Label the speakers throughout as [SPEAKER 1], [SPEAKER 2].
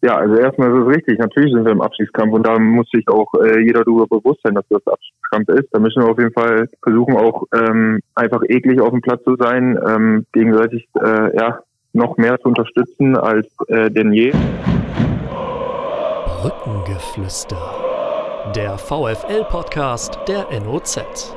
[SPEAKER 1] Ja, also erstmal ist es richtig. Natürlich sind wir im Abstiegskampf und da muss sich auch äh, jeder darüber bewusst sein, dass das Abstiegskampf ist. Da müssen wir auf jeden Fall versuchen, auch ähm, einfach eklig auf dem Platz zu sein, ähm, gegenseitig äh, ja noch mehr zu unterstützen als äh, denn je.
[SPEAKER 2] Brückengeflüster. Der VFL-Podcast der NOZ.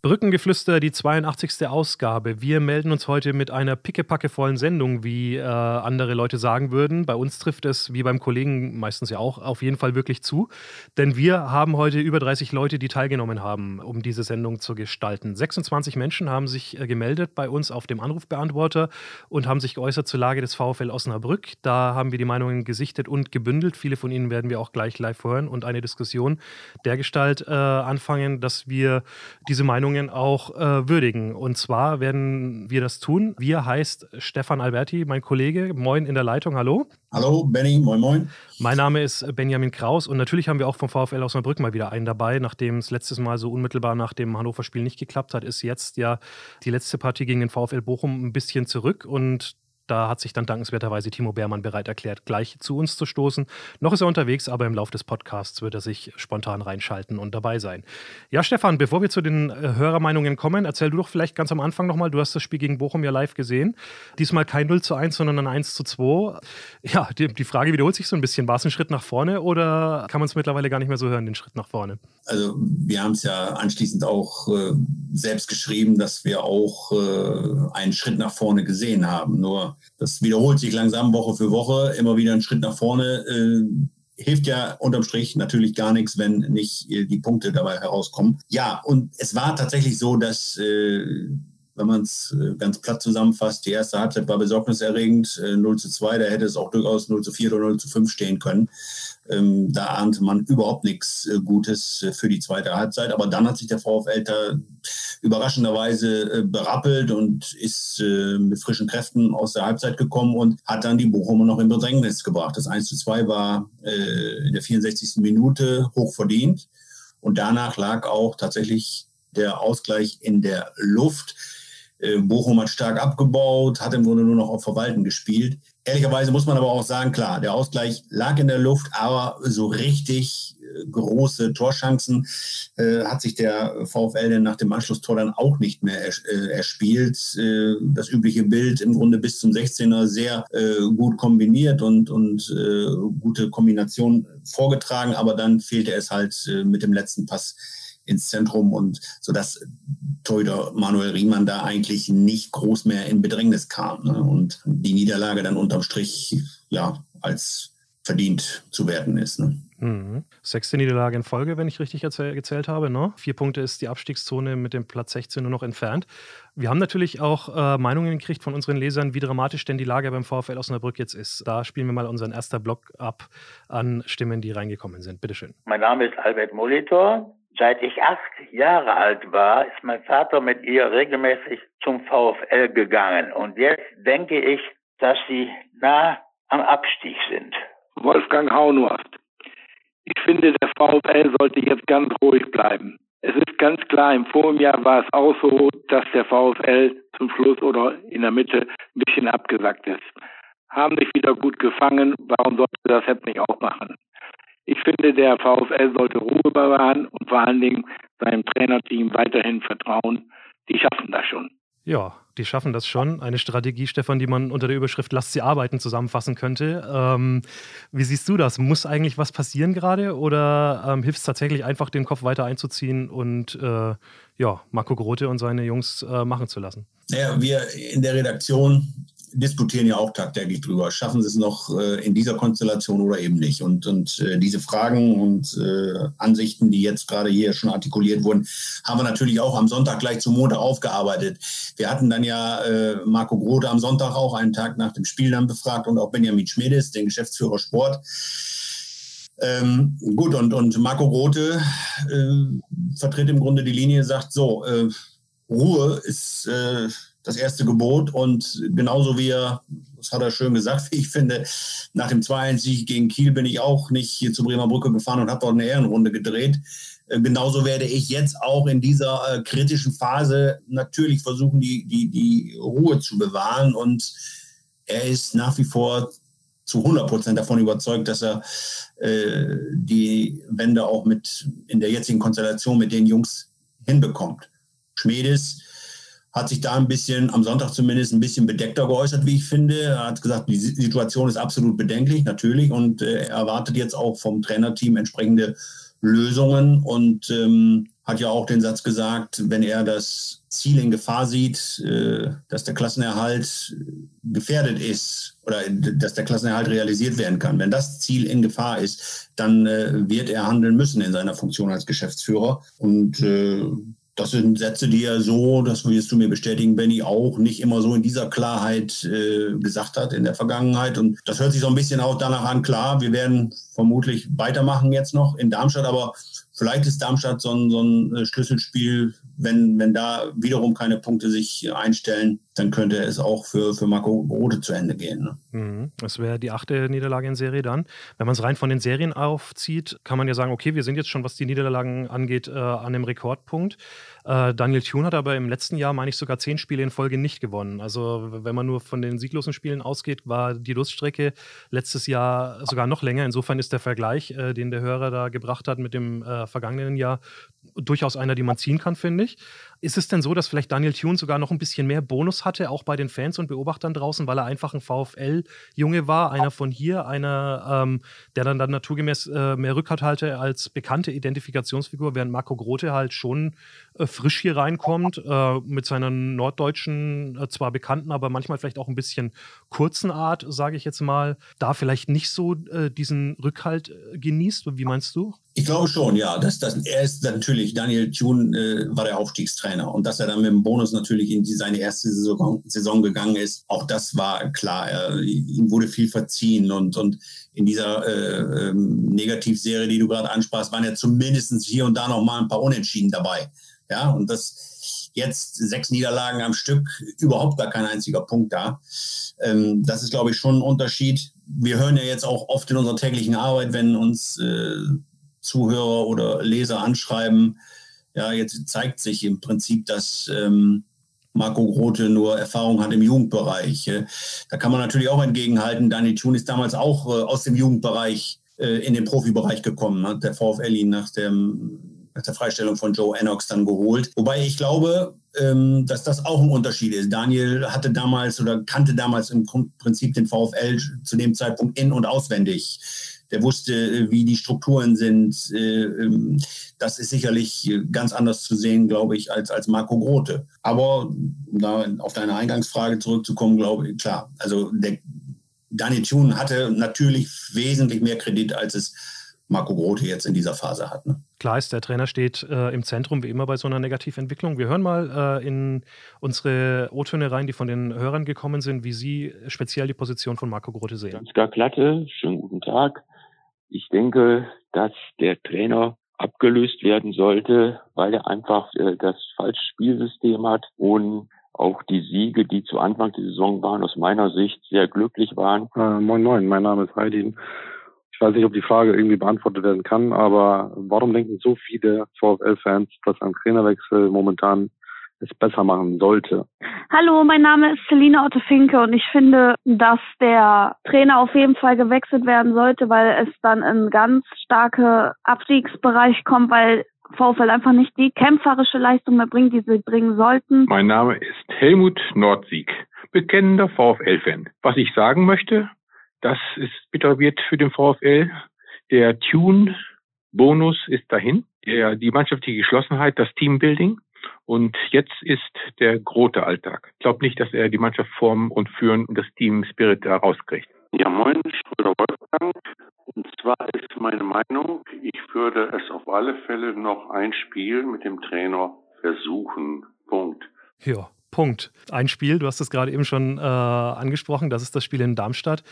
[SPEAKER 3] Brückengeflüster, die 82. Ausgabe. Wir melden uns heute mit einer pickepackevollen Sendung, wie äh, andere Leute sagen würden. Bei uns trifft es, wie beim Kollegen meistens ja auch, auf jeden Fall wirklich zu. Denn wir haben heute über 30 Leute, die teilgenommen haben, um diese Sendung zu gestalten. 26 Menschen haben sich äh, gemeldet bei uns auf dem Anrufbeantworter und haben sich geäußert zur Lage des VfL Osnabrück. Da haben wir die Meinungen gesichtet und gebündelt. Viele von ihnen werden wir auch gleich live hören und eine Diskussion dergestalt äh, anfangen, dass wir diese Meinungen Meinungen auch äh, würdigen. Und zwar werden wir das tun. Wir heißt Stefan Alberti, mein Kollege. Moin in der Leitung. Hallo.
[SPEAKER 4] Hallo, Benny. Moin, moin.
[SPEAKER 3] Mein Name ist Benjamin Kraus und natürlich haben wir auch vom VfL Osnabrück mal wieder einen dabei. Nachdem es letztes Mal so unmittelbar nach dem Hannover-Spiel nicht geklappt hat, ist jetzt ja die letzte Partie gegen den VfL Bochum ein bisschen zurück und da hat sich dann dankenswerterweise Timo Beermann bereit erklärt, gleich zu uns zu stoßen. Noch ist er unterwegs, aber im Laufe des Podcasts wird er sich spontan reinschalten und dabei sein. Ja, Stefan, bevor wir zu den äh, Hörermeinungen kommen, erzähl du doch vielleicht ganz am Anfang nochmal, du hast das Spiel gegen Bochum ja live gesehen. Diesmal kein 0 zu 1, sondern ein 1 zu 2. Ja, die, die Frage wiederholt sich so ein bisschen. War es ein Schritt nach vorne oder kann man es mittlerweile gar nicht mehr so hören, den Schritt nach vorne?
[SPEAKER 4] Also wir haben es ja anschließend auch äh, selbst geschrieben, dass wir auch äh, einen Schritt nach vorne gesehen haben. Nur das wiederholt sich langsam Woche für Woche, immer wieder ein Schritt nach vorne. Äh, hilft ja unterm Strich natürlich gar nichts, wenn nicht äh, die Punkte dabei herauskommen. Ja, und es war tatsächlich so, dass, äh, wenn man es äh, ganz platt zusammenfasst, die erste Halbzeit war besorgniserregend, 0 zu 2, da hätte es auch durchaus 0 zu 4 oder 0 zu 5 stehen können. Ähm, da ahnte man überhaupt nichts äh, Gutes äh, für die zweite Halbzeit. Aber dann hat sich der VfL da überraschenderweise äh, berappelt und ist äh, mit frischen Kräften aus der Halbzeit gekommen und hat dann die Bochumer noch in Bedrängnis gebracht. Das 1 zu 2 war äh, in der 64. Minute hoch verdient. Und danach lag auch tatsächlich der Ausgleich in der Luft. Äh, Bochum hat stark abgebaut, hat im Grunde nur noch auf Verwalten gespielt. Ehrlicherweise muss man aber auch sagen, klar, der Ausgleich lag in der Luft, aber so richtig äh, große Torchancen äh, hat sich der VfL denn nach dem Anschlusstor dann auch nicht mehr äh, erspielt. Äh, das übliche Bild im Grunde bis zum 16er sehr äh, gut kombiniert und, und gute Kombination vorgetragen, aber dann fehlte es halt mit dem letzten Pass ins Zentrum und so dass Torhüter Manuel Riemann da eigentlich nicht groß mehr in Bedrängnis kam ne? und die Niederlage dann unterm Strich ja als verdient zu werten ist. Ne?
[SPEAKER 3] Mhm. Sechste Niederlage in Folge, wenn ich richtig gezählt habe. Ne? Vier Punkte ist die Abstiegszone mit dem Platz 16 nur noch entfernt. Wir haben natürlich auch äh, Meinungen gekriegt von unseren Lesern, wie dramatisch denn die Lage beim VfL Osnabrück jetzt ist. Da spielen wir mal unseren ersten Block ab an Stimmen, die reingekommen sind. Bitteschön.
[SPEAKER 5] Mein Name ist Albert Molitor. Seit ich acht Jahre alt war, ist mein Vater mit ihr regelmäßig zum VfL gegangen. Und jetzt denke ich, dass sie nah am Abstieg sind.
[SPEAKER 6] Wolfgang Haunhorst. Ich finde, der VfL sollte jetzt ganz ruhig bleiben. Es ist ganz klar, im Vorjahr war es auch so, dass der VfL zum Schluss oder in der Mitte ein bisschen abgesackt ist. Haben sich wieder gut gefangen. Warum sollte das jetzt nicht auch machen? Ich finde, der VfL sollte Ruhe bewahren und vor allen Dingen seinem Trainerteam weiterhin vertrauen. Die schaffen das schon.
[SPEAKER 3] Ja, die schaffen das schon. Eine Strategie, Stefan, die man unter der Überschrift Lasst sie arbeiten zusammenfassen könnte. Ähm, wie siehst du das? Muss eigentlich was passieren gerade oder ähm, hilft es tatsächlich einfach, den Kopf weiter einzuziehen und äh, ja, Marco Grote und seine Jungs äh, machen zu lassen?
[SPEAKER 4] Naja, wir in der Redaktion diskutieren ja auch tagtäglich drüber. Schaffen sie es noch äh, in dieser Konstellation oder eben nicht? Und, und äh, diese Fragen und äh, Ansichten, die jetzt gerade hier schon artikuliert wurden, haben wir natürlich auch am Sonntag gleich zum Montag aufgearbeitet. Wir hatten dann ja äh, Marco Grote am Sonntag auch einen Tag nach dem Spiel dann befragt und auch Benjamin Schmedes, den Geschäftsführer Sport. Ähm, gut, und, und Marco Grote äh, vertritt im Grunde die Linie, sagt so, äh, Ruhe ist das erste Gebot. Und genauso wie er, das hat er schön gesagt, wie ich finde, nach dem 2-1-Sieg gegen Kiel bin ich auch nicht hier zur Bremer Brücke gefahren und habe dort eine Ehrenrunde gedreht. Äh, genauso werde ich jetzt auch in dieser äh, kritischen Phase natürlich versuchen, die, die, die Ruhe zu bewahren. Und er ist nach wie vor zu 100 Prozent davon überzeugt, dass er äh, die Wende auch mit in der jetzigen Konstellation mit den Jungs hinbekommt. Schmedes hat sich da ein bisschen, am Sonntag zumindest, ein bisschen bedeckter geäußert, wie ich finde. Er hat gesagt, die Situation ist absolut bedenklich, natürlich, und äh, er erwartet jetzt auch vom Trainerteam entsprechende Lösungen und ähm, hat ja auch den Satz gesagt, wenn er das Ziel in Gefahr sieht, äh, dass der Klassenerhalt gefährdet ist oder dass der Klassenerhalt realisiert werden kann. Wenn das Ziel in Gefahr ist, dann äh, wird er handeln müssen in seiner Funktion als Geschäftsführer. Und äh, das sind Sätze, die er so, das wirst du mir bestätigen, Benny, auch nicht immer so in dieser Klarheit äh, gesagt hat in der Vergangenheit. Und das hört sich so ein bisschen auch danach an, klar, wir werden vermutlich weitermachen jetzt noch in Darmstadt, aber vielleicht ist Darmstadt so ein, so ein äh, Schlüsselspiel, wenn, wenn da wiederum keine Punkte sich einstellen, dann könnte es auch für, für Marco Rode zu Ende gehen. Ne?
[SPEAKER 3] Mhm. Das wäre die achte Niederlage in Serie dann. Wenn man es rein von den Serien aufzieht, kann man ja sagen, okay, wir sind jetzt schon, was die Niederlagen angeht, äh, an dem Rekordpunkt. Äh, Daniel Thune hat aber im letzten Jahr, meine ich, sogar zehn Spiele in Folge nicht gewonnen. Also wenn man nur von den sieglosen Spielen ausgeht, war die Luststrecke letztes Jahr sogar noch länger. Insofern ist der Vergleich, äh, den der Hörer da gebracht hat mit dem äh, vergangenen Jahr, durchaus einer, die man ziehen kann, finde ich. Ist es denn so, dass vielleicht Daniel Thune sogar noch ein bisschen mehr Bonus hatte, auch bei den Fans und Beobachtern draußen, weil er einfach ein VfL-Junge war, einer von hier, einer, ähm, der dann, dann naturgemäß äh, mehr Rückhalt hatte als bekannte Identifikationsfigur, während Marco Grote halt schon äh, frisch hier reinkommt, äh, mit seiner norddeutschen, äh, zwar bekannten, aber manchmal vielleicht auch ein bisschen kurzen Art, sage ich jetzt mal, da vielleicht nicht so äh, diesen Rückhalt äh, genießt. Wie meinst du?
[SPEAKER 4] Ich glaube schon, ja. Das, das, er ist natürlich, Daniel Thune war der Aufstiegstrainer und dass er dann mit dem Bonus natürlich in die, seine erste Saison, Saison gegangen ist, auch das war klar. Er, ihm wurde viel verziehen und, und in dieser äh, ähm, Negativserie, die du gerade ansprachst, waren ja zumindest hier und da noch mal ein paar Unentschieden dabei. Ja, und das jetzt sechs Niederlagen am Stück, überhaupt gar kein einziger Punkt da. Ähm, das ist, glaube ich, schon ein Unterschied. Wir hören ja jetzt auch oft in unserer täglichen Arbeit, wenn uns äh, Zuhörer oder Leser anschreiben, ja, jetzt zeigt sich im Prinzip, dass ähm, Marco Grote nur Erfahrung hat im Jugendbereich. Da kann man natürlich auch entgegenhalten, Dani Thun ist damals auch äh, aus dem Jugendbereich äh, in den Profibereich gekommen, hat der VfL ihn nach, dem, nach der Freistellung von Joe Ennox dann geholt. Wobei ich glaube, ähm, dass das auch ein Unterschied ist. Daniel hatte damals oder kannte damals im Prinzip den VfL zu dem Zeitpunkt in- und auswendig der wusste, äh, wie die Strukturen sind. Äh, ähm, das ist sicherlich ganz anders zu sehen, glaube ich, als, als Marco Grote. Aber um da auf deine Eingangsfrage zurückzukommen, glaube ich, klar, also der Daniel Thune hatte natürlich wesentlich mehr Kredit, als es Marco Grote jetzt in dieser Phase hat. Ne?
[SPEAKER 3] Klar ist, der Trainer steht äh, im Zentrum, wie immer bei so einer Negativentwicklung. Wir hören mal äh, in unsere O-Töne rein, die von den Hörern gekommen sind, wie Sie speziell die Position von Marco Grote sehen.
[SPEAKER 7] Ganz Glatte, schönen guten Tag. Ich denke, dass der Trainer abgelöst werden sollte, weil er einfach äh, das falsche Spielsystem hat und auch die Siege, die zu Anfang der Saison waren, aus meiner Sicht sehr glücklich waren.
[SPEAKER 8] Äh, moin Moin, mein Name ist Heidin. Ich weiß nicht, ob die Frage irgendwie beantwortet werden kann, aber warum denken so viele VfL-Fans, dass ein Trainerwechsel momentan es besser machen sollte.
[SPEAKER 9] Hallo, mein Name ist Selina Otto-Finke und ich finde, dass der Trainer auf jeden Fall gewechselt werden sollte, weil es dann in ganz starke Abstiegsbereich kommt, weil VfL einfach nicht die kämpferische Leistung mehr bringt, die sie bringen sollten.
[SPEAKER 10] Mein Name ist Helmut Nordsieg, bekennender VfL-Fan. Was ich sagen möchte, das ist bitter wird für den VfL. Der Tune-Bonus ist dahin. Der, die mannschaftliche Geschlossenheit, das Teambuilding. Und jetzt ist der große Alltag. Ich glaube nicht, dass er die Mannschaft formen und führen und das Team Spirit da rauskriegt.
[SPEAKER 11] Ja, moin, Schröder Wolfgang. Und zwar ist meine Meinung, ich würde es auf alle Fälle noch ein Spiel mit dem Trainer versuchen. Punkt.
[SPEAKER 3] Ja, Punkt. Ein Spiel, du hast es gerade eben schon äh, angesprochen, das ist das Spiel in Darmstadt.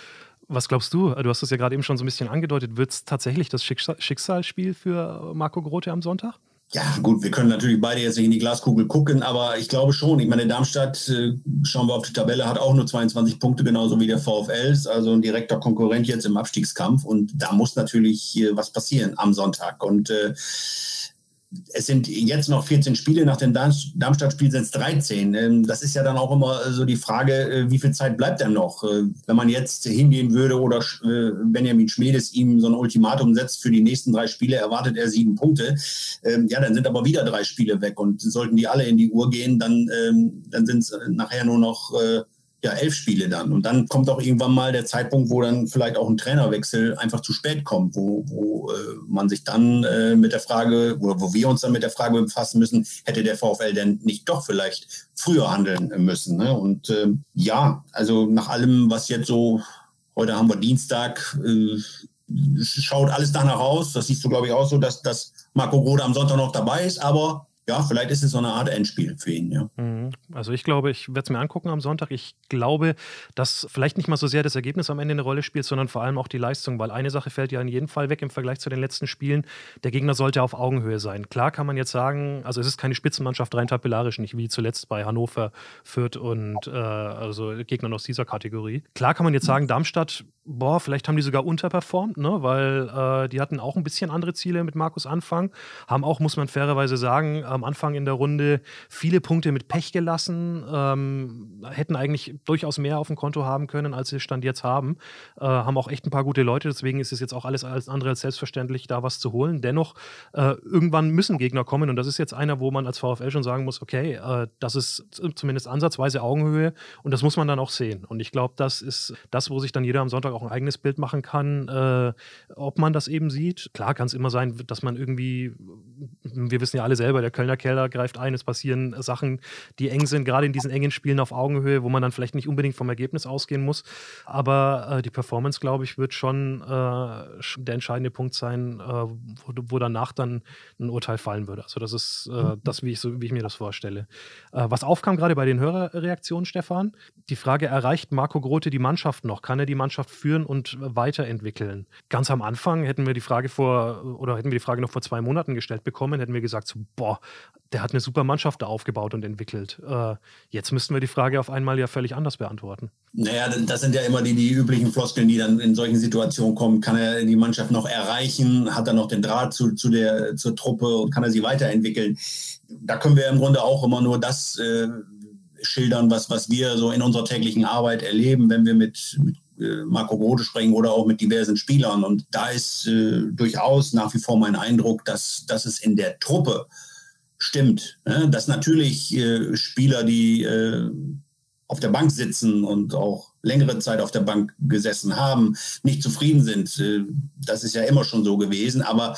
[SPEAKER 3] Was glaubst du? Du hast es ja gerade eben schon so ein bisschen angedeutet. Wird es tatsächlich das Schicksalsspiel für Marco Grote am Sonntag?
[SPEAKER 4] Ja, gut, wir können natürlich beide jetzt nicht in die Glaskugel gucken, aber ich glaube schon. Ich meine, Darmstadt, äh, schauen wir auf die Tabelle, hat auch nur 22 Punkte, genauso wie der VfL, also ein direkter Konkurrent jetzt im Abstiegskampf. Und da muss natürlich was passieren am Sonntag. Und äh, es sind jetzt noch 14 Spiele, nach dem Darmstadt-Spiel sind es 13. Ähm, das ist ja dann auch immer so die Frage, äh, wie viel Zeit bleibt denn noch? Äh, wenn man jetzt hingehen würde oder äh, Benjamin Schmedes ihm so ein Ultimatum setzt, für die nächsten drei Spiele erwartet er sieben Punkte, ähm, ja, dann sind aber wieder drei Spiele weg und sollten die alle in die Uhr gehen, dann, ähm, dann sind es nachher nur noch ja, elf Spiele dann. Und dann kommt auch irgendwann mal der Zeitpunkt, wo dann vielleicht auch ein Trainerwechsel einfach zu spät kommt, wo, wo äh, man sich dann äh, mit der Frage, oder wo wir uns dann mit der Frage befassen müssen, hätte der VfL denn nicht doch vielleicht früher handeln müssen. Ne? Und äh, ja, also nach allem, was jetzt so, heute haben wir Dienstag, äh, schaut alles danach aus. Das siehst du, glaube ich, auch so, dass, dass Marco Rode am Sonntag noch dabei ist, aber ja, vielleicht ist es so eine Art Endspiel für ihn, ja.
[SPEAKER 3] Mhm. Also ich glaube, ich werde es mir angucken am Sonntag. Ich glaube, dass vielleicht nicht mal so sehr das Ergebnis am Ende eine Rolle spielt, sondern vor allem auch die Leistung, weil eine Sache fällt ja in jedem Fall weg im Vergleich zu den letzten Spielen. Der Gegner sollte auf Augenhöhe sein. Klar kann man jetzt sagen, also es ist keine Spitzenmannschaft rein tabellarisch, nicht wie zuletzt bei Hannover, Fürth und äh, also Gegnern aus dieser Kategorie. Klar kann man jetzt sagen, Darmstadt, boah, vielleicht haben die sogar unterperformt, ne? weil äh, die hatten auch ein bisschen andere Ziele mit Markus Anfang, haben auch, muss man fairerweise sagen, am Anfang in der Runde viele Punkte mit Pech gelassen, ähm, hätten eigentlich durchaus mehr auf dem Konto haben können, als sie Stand jetzt haben. Äh, haben auch echt ein paar gute Leute, deswegen ist es jetzt auch alles als andere als selbstverständlich, da was zu holen. Dennoch, äh, irgendwann müssen Gegner kommen und das ist jetzt einer, wo man als VfL schon sagen muss, okay, äh, das ist zumindest ansatzweise Augenhöhe und das muss man dann auch sehen. Und ich glaube, das ist das, wo sich dann jeder am Sonntag auch ein eigenes Bild machen kann, äh, ob man das eben sieht. Klar kann es immer sein, dass man irgendwie, wir wissen ja alle selber, der Kölner Keller greift ein, es passieren Sachen, die eng sind, gerade in diesen engen Spielen auf Augenhöhe, wo man dann vielleicht nicht unbedingt vom Ergebnis ausgehen muss. Aber äh, die Performance, glaube ich, wird schon äh, der entscheidende Punkt sein, äh, wo, wo, danach dann ein Urteil fallen würde. Also das ist äh, mhm. das, wie ich, so, wie ich mir das vorstelle. Äh, was aufkam gerade bei den Hörerreaktionen, Stefan, die Frage, erreicht Marco Grote die Mannschaft noch? Kann er die Mannschaft führen und weiterentwickeln? Ganz am Anfang hätten wir die Frage vor, oder hätten wir die Frage noch vor zwei Monaten gestellt bekommen, hätten wir gesagt, so, boah, der hat eine super Mannschaft da aufgebaut und entwickelt. Äh, jetzt müssten wir die Frage auf einmal ja völlig anders beantworten.
[SPEAKER 4] Naja, das sind ja immer die, die üblichen Floskeln, die dann in solchen Situationen kommen. Kann er die Mannschaft noch erreichen? Hat er noch den Draht zu, zu der, zur Truppe und kann er sie weiterentwickeln? Da können wir im Grunde auch immer nur das äh, schildern, was, was wir so in unserer täglichen Arbeit erleben, wenn wir mit, mit äh, Marco Rode sprechen oder auch mit diversen Spielern. Und da ist äh, durchaus nach wie vor mein Eindruck, dass, dass es in der Truppe stimmt. Ne? Dass natürlich äh, Spieler, die äh, auf der Bank sitzen und auch längere Zeit auf der Bank gesessen haben, nicht zufrieden sind. Äh, das ist ja immer schon so gewesen. Aber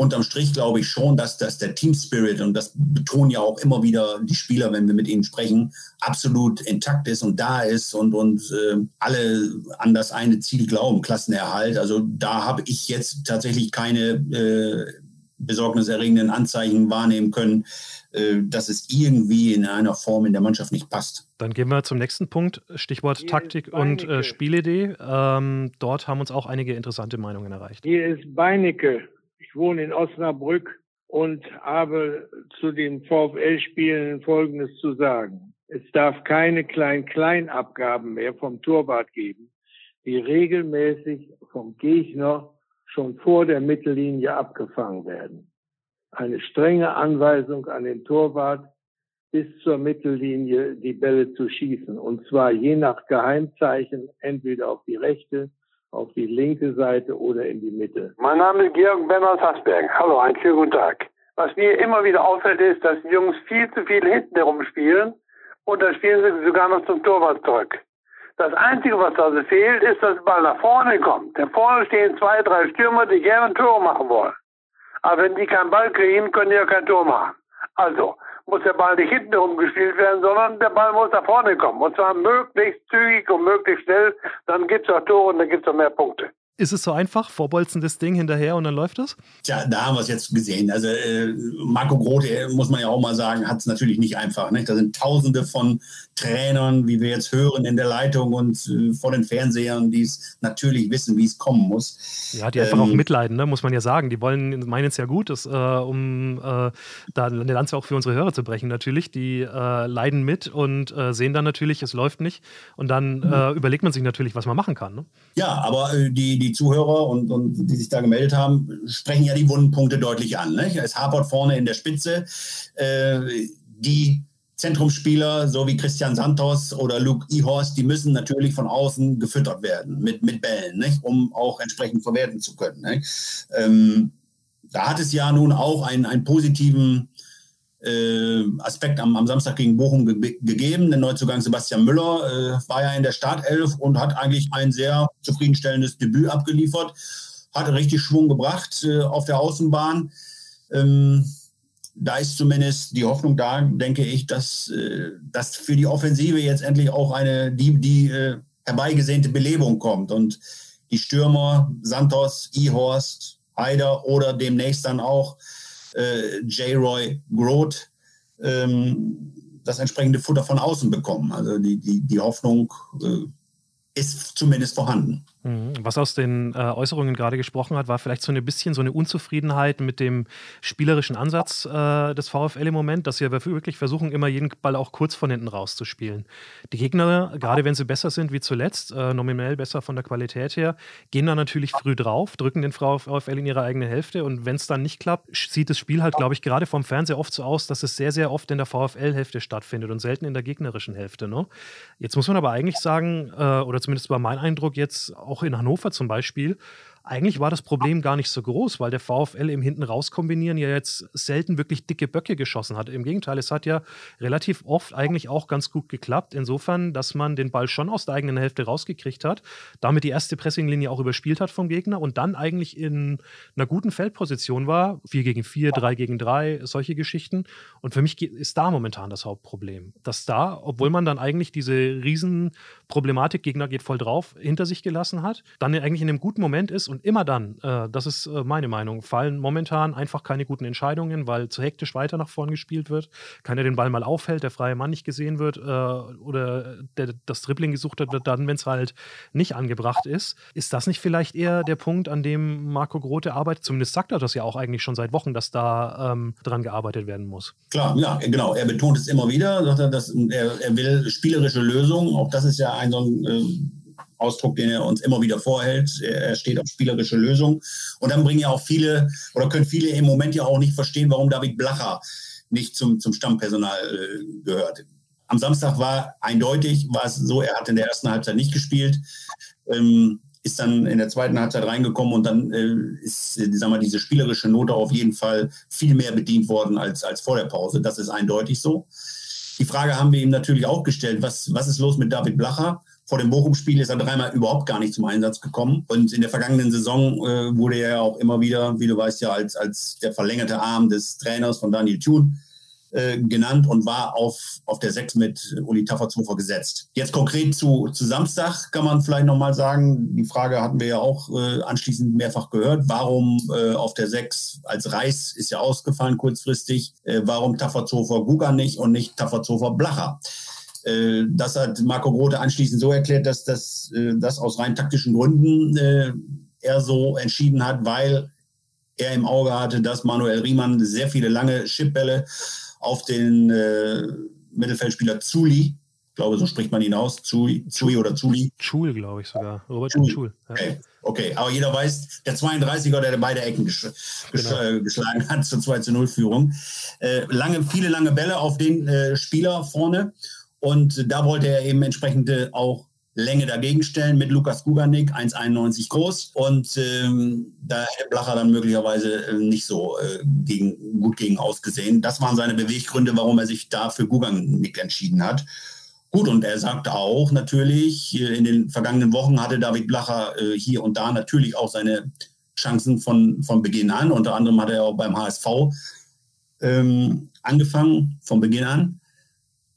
[SPEAKER 4] unterm Strich glaube ich schon, dass, dass der Team Spirit, und das betonen ja auch immer wieder die Spieler, wenn wir mit ihnen sprechen, absolut intakt ist und da ist und, und äh, alle an das eine Ziel glauben, Klassenerhalt. Also da habe ich jetzt tatsächlich keine äh, besorgniserregenden Anzeichen wahrnehmen können, äh, dass es irgendwie in einer Form in der Mannschaft nicht passt.
[SPEAKER 3] Dann gehen wir zum nächsten Punkt, Stichwort Hier Taktik und äh, Spielidee. Ähm, dort haben uns auch einige interessante Meinungen erreicht.
[SPEAKER 6] Hier ist Beinecke. Ich wohne in Osnabrück und habe zu den VfL-Spielen Folgendes zu sagen. Es darf keine Klein-Klein-Abgaben mehr vom Torwart geben, die regelmäßig vom Gegner schon vor der Mittellinie abgefangen werden. Eine strenge Anweisung an den Torwart, bis zur Mittellinie die Bälle zu schießen. Und zwar je nach Geheimzeichen entweder auf die rechte, auf die linke Seite oder in die Mitte.
[SPEAKER 12] Mein Name ist Georg Bernhard Hasberg. Hallo, einen schönen guten Tag. Was mir immer wieder auffällt, ist, dass die Jungs viel zu viel hinten herum spielen und dann spielen sie sogar noch zum Torwart zurück. Das Einzige, was also fehlt, ist, dass der Ball nach vorne kommt. Denn vorne stehen zwei, drei Stürmer, die gerne ein Tor machen wollen. Aber wenn die keinen Ball kriegen, können die ja kein Tor machen. Also muss der Ball nicht hinten rumgespielt werden, sondern der Ball muss nach vorne kommen. Und zwar möglichst zügig und möglichst schnell. Dann gibt es auch Tore und dann gibt es auch mehr Punkte.
[SPEAKER 3] Ist es so einfach? Vorbolzen das Ding hinterher und dann läuft das?
[SPEAKER 4] Tja, da haben wir es jetzt gesehen. Also äh, Marco Grote, muss man ja auch mal sagen, hat es natürlich nicht einfach. Nicht? Da sind tausende von Trainern, wie wir jetzt hören, in der Leitung und äh, vor den Fernsehern, die es natürlich wissen, wie es kommen muss.
[SPEAKER 3] Ja, die einfach ähm, auch mitleiden, ne? muss man ja sagen. Die wollen, meinen es ja gut, dass, äh, um äh, da eine Lanze auch für unsere Hörer zu brechen natürlich. Die äh, leiden mit und äh, sehen dann natürlich, es läuft nicht. Und dann mhm. überlegt man sich natürlich, was man machen kann. Ne?
[SPEAKER 4] Ja, aber die, die Zuhörer und, und die sich da gemeldet haben, sprechen ja die wunden Punkte deutlich an. Ne? Es hapert vorne in der Spitze. Die Zentrumsspieler, so wie Christian Santos oder Luke Ihorst, die müssen natürlich von außen gefüttert werden mit, mit Bällen, nicht? um auch entsprechend verwerten zu können. Ähm, da hat es ja nun auch einen, einen positiven äh, Aspekt am, am, Samstag gegen Bochum ge gegeben. Der Neuzugang Sebastian Müller äh, war ja in der Startelf und hat eigentlich ein sehr zufriedenstellendes Debüt abgeliefert, hat richtig Schwung gebracht äh, auf der Außenbahn. Ähm, da ist zumindest die Hoffnung da, denke ich, dass, äh, dass für die Offensive jetzt endlich auch eine, die, die äh, herbeigesehnte Belebung kommt. Und die Stürmer, Santos, Ihorst, Heider oder demnächst dann auch äh, J. Roy Groth, ähm, das entsprechende Futter von außen bekommen. Also die, die, die Hoffnung äh, ist zumindest vorhanden.
[SPEAKER 3] Mhm. Was aus den äh, Äußerungen gerade gesprochen hat, war vielleicht so ein bisschen so eine Unzufriedenheit mit dem spielerischen Ansatz äh, des VfL im Moment, dass sie wirklich versuchen, immer jeden Ball auch kurz von hinten rauszuspielen. Die Gegner, gerade wenn sie besser sind wie zuletzt, äh, nominell besser von der Qualität her, gehen dann natürlich früh drauf, drücken den VfL in ihre eigene Hälfte und wenn es dann nicht klappt, sieht das Spiel halt, glaube ich, gerade vom Fernseher oft so aus, dass es sehr, sehr oft in der VfL-Hälfte stattfindet und selten in der gegnerischen Hälfte. Ne? Jetzt muss man aber eigentlich sagen, äh, oder zumindest war mein Eindruck jetzt, auch in Hannover zum Beispiel, eigentlich war das Problem gar nicht so groß, weil der VfL im Hinten raus kombinieren ja jetzt selten wirklich dicke Böcke geschossen hat. Im Gegenteil, es hat ja relativ oft eigentlich auch ganz gut geklappt. Insofern, dass man den Ball schon aus der eigenen Hälfte rausgekriegt hat, damit die erste Pressinglinie auch überspielt hat vom Gegner und dann eigentlich in einer guten Feldposition war. 4 gegen 4, 3 gegen 3, solche Geschichten. Und für mich ist da momentan das Hauptproblem. Dass da, obwohl man dann eigentlich diese Riesenproblematik, Gegner geht voll drauf, hinter sich gelassen hat, dann eigentlich in einem guten Moment ist und immer dann, äh, das ist äh, meine Meinung, fallen momentan einfach keine guten Entscheidungen, weil zu hektisch weiter nach vorn gespielt wird, keiner den Ball mal aufhält, der freie Mann nicht gesehen wird äh, oder der, das Dribbling gesucht wird dann, wenn es halt nicht angebracht ist. Ist das nicht vielleicht eher der Punkt, an dem Marco Grote arbeitet? Zumindest sagt er das ja auch eigentlich schon seit Wochen, dass da ähm, dran gearbeitet werden muss.
[SPEAKER 4] Klar, ja, genau. Er betont es immer wieder, sagt er, dass er, er will spielerische Lösungen. Auch das ist ja ein so ein äh, Ausdruck, den er uns immer wieder vorhält. Er steht auf spielerische Lösungen. Und dann bringen ja auch viele oder können viele im Moment ja auch nicht verstehen, warum David Blacher nicht zum, zum Stammpersonal äh, gehört. Am Samstag war eindeutig, war es so, er hat in der ersten Halbzeit nicht gespielt, ähm, ist dann in der zweiten Halbzeit reingekommen und dann äh, ist, äh, sagen wir, diese spielerische Note auf jeden Fall viel mehr bedient worden als, als vor der Pause. Das ist eindeutig so. Die Frage haben wir ihm natürlich auch gestellt, was, was ist los mit David Blacher? Vor dem Bochum-Spiel ist er dreimal überhaupt gar nicht zum Einsatz gekommen. Und in der vergangenen Saison äh, wurde er ja auch immer wieder, wie du weißt ja, als, als der verlängerte Arm des Trainers von Daniel Thun äh, genannt und war auf, auf der 6 mit Uli Tafferzhofer gesetzt. Jetzt konkret zu, zu Samstag kann man vielleicht nochmal sagen, die Frage hatten wir ja auch äh, anschließend mehrfach gehört, warum äh, auf der 6 als Reis ist ja ausgefallen kurzfristig, äh, warum Tafferzhofer Guga nicht und nicht Tafferzhofer Blacher? Äh, das hat Marco Grote anschließend so erklärt, dass das, äh, das aus rein taktischen Gründen äh, er so entschieden hat, weil er im Auge hatte, dass Manuel Riemann sehr viele lange Chipbälle auf den äh, Mittelfeldspieler Zuli, ich glaube, so spricht man ihn aus, Zui, Zui oder Zuli.
[SPEAKER 3] Schul, glaube ich sogar. Robert
[SPEAKER 4] Schul. Ja. Okay. okay, aber jeder weiß, der 32er, der beide Ecken gesch genau. geschlagen hat zur 2 zu 0 Führung. Äh, lange, viele lange Bälle auf den äh, Spieler vorne und da wollte er eben entsprechende auch Länge dagegen stellen mit Lukas Guganik, 1,91 groß. Und ähm, da hätte Blacher dann möglicherweise äh, nicht so äh, gegen, gut gegen ausgesehen. Das waren seine Beweggründe, warum er sich da für Guganik entschieden hat. Gut, und er sagte auch natürlich, äh, in den vergangenen Wochen hatte David Blacher äh, hier und da natürlich auch seine Chancen von, von Beginn an. Unter anderem hat er auch beim HSV ähm, angefangen, von Beginn an.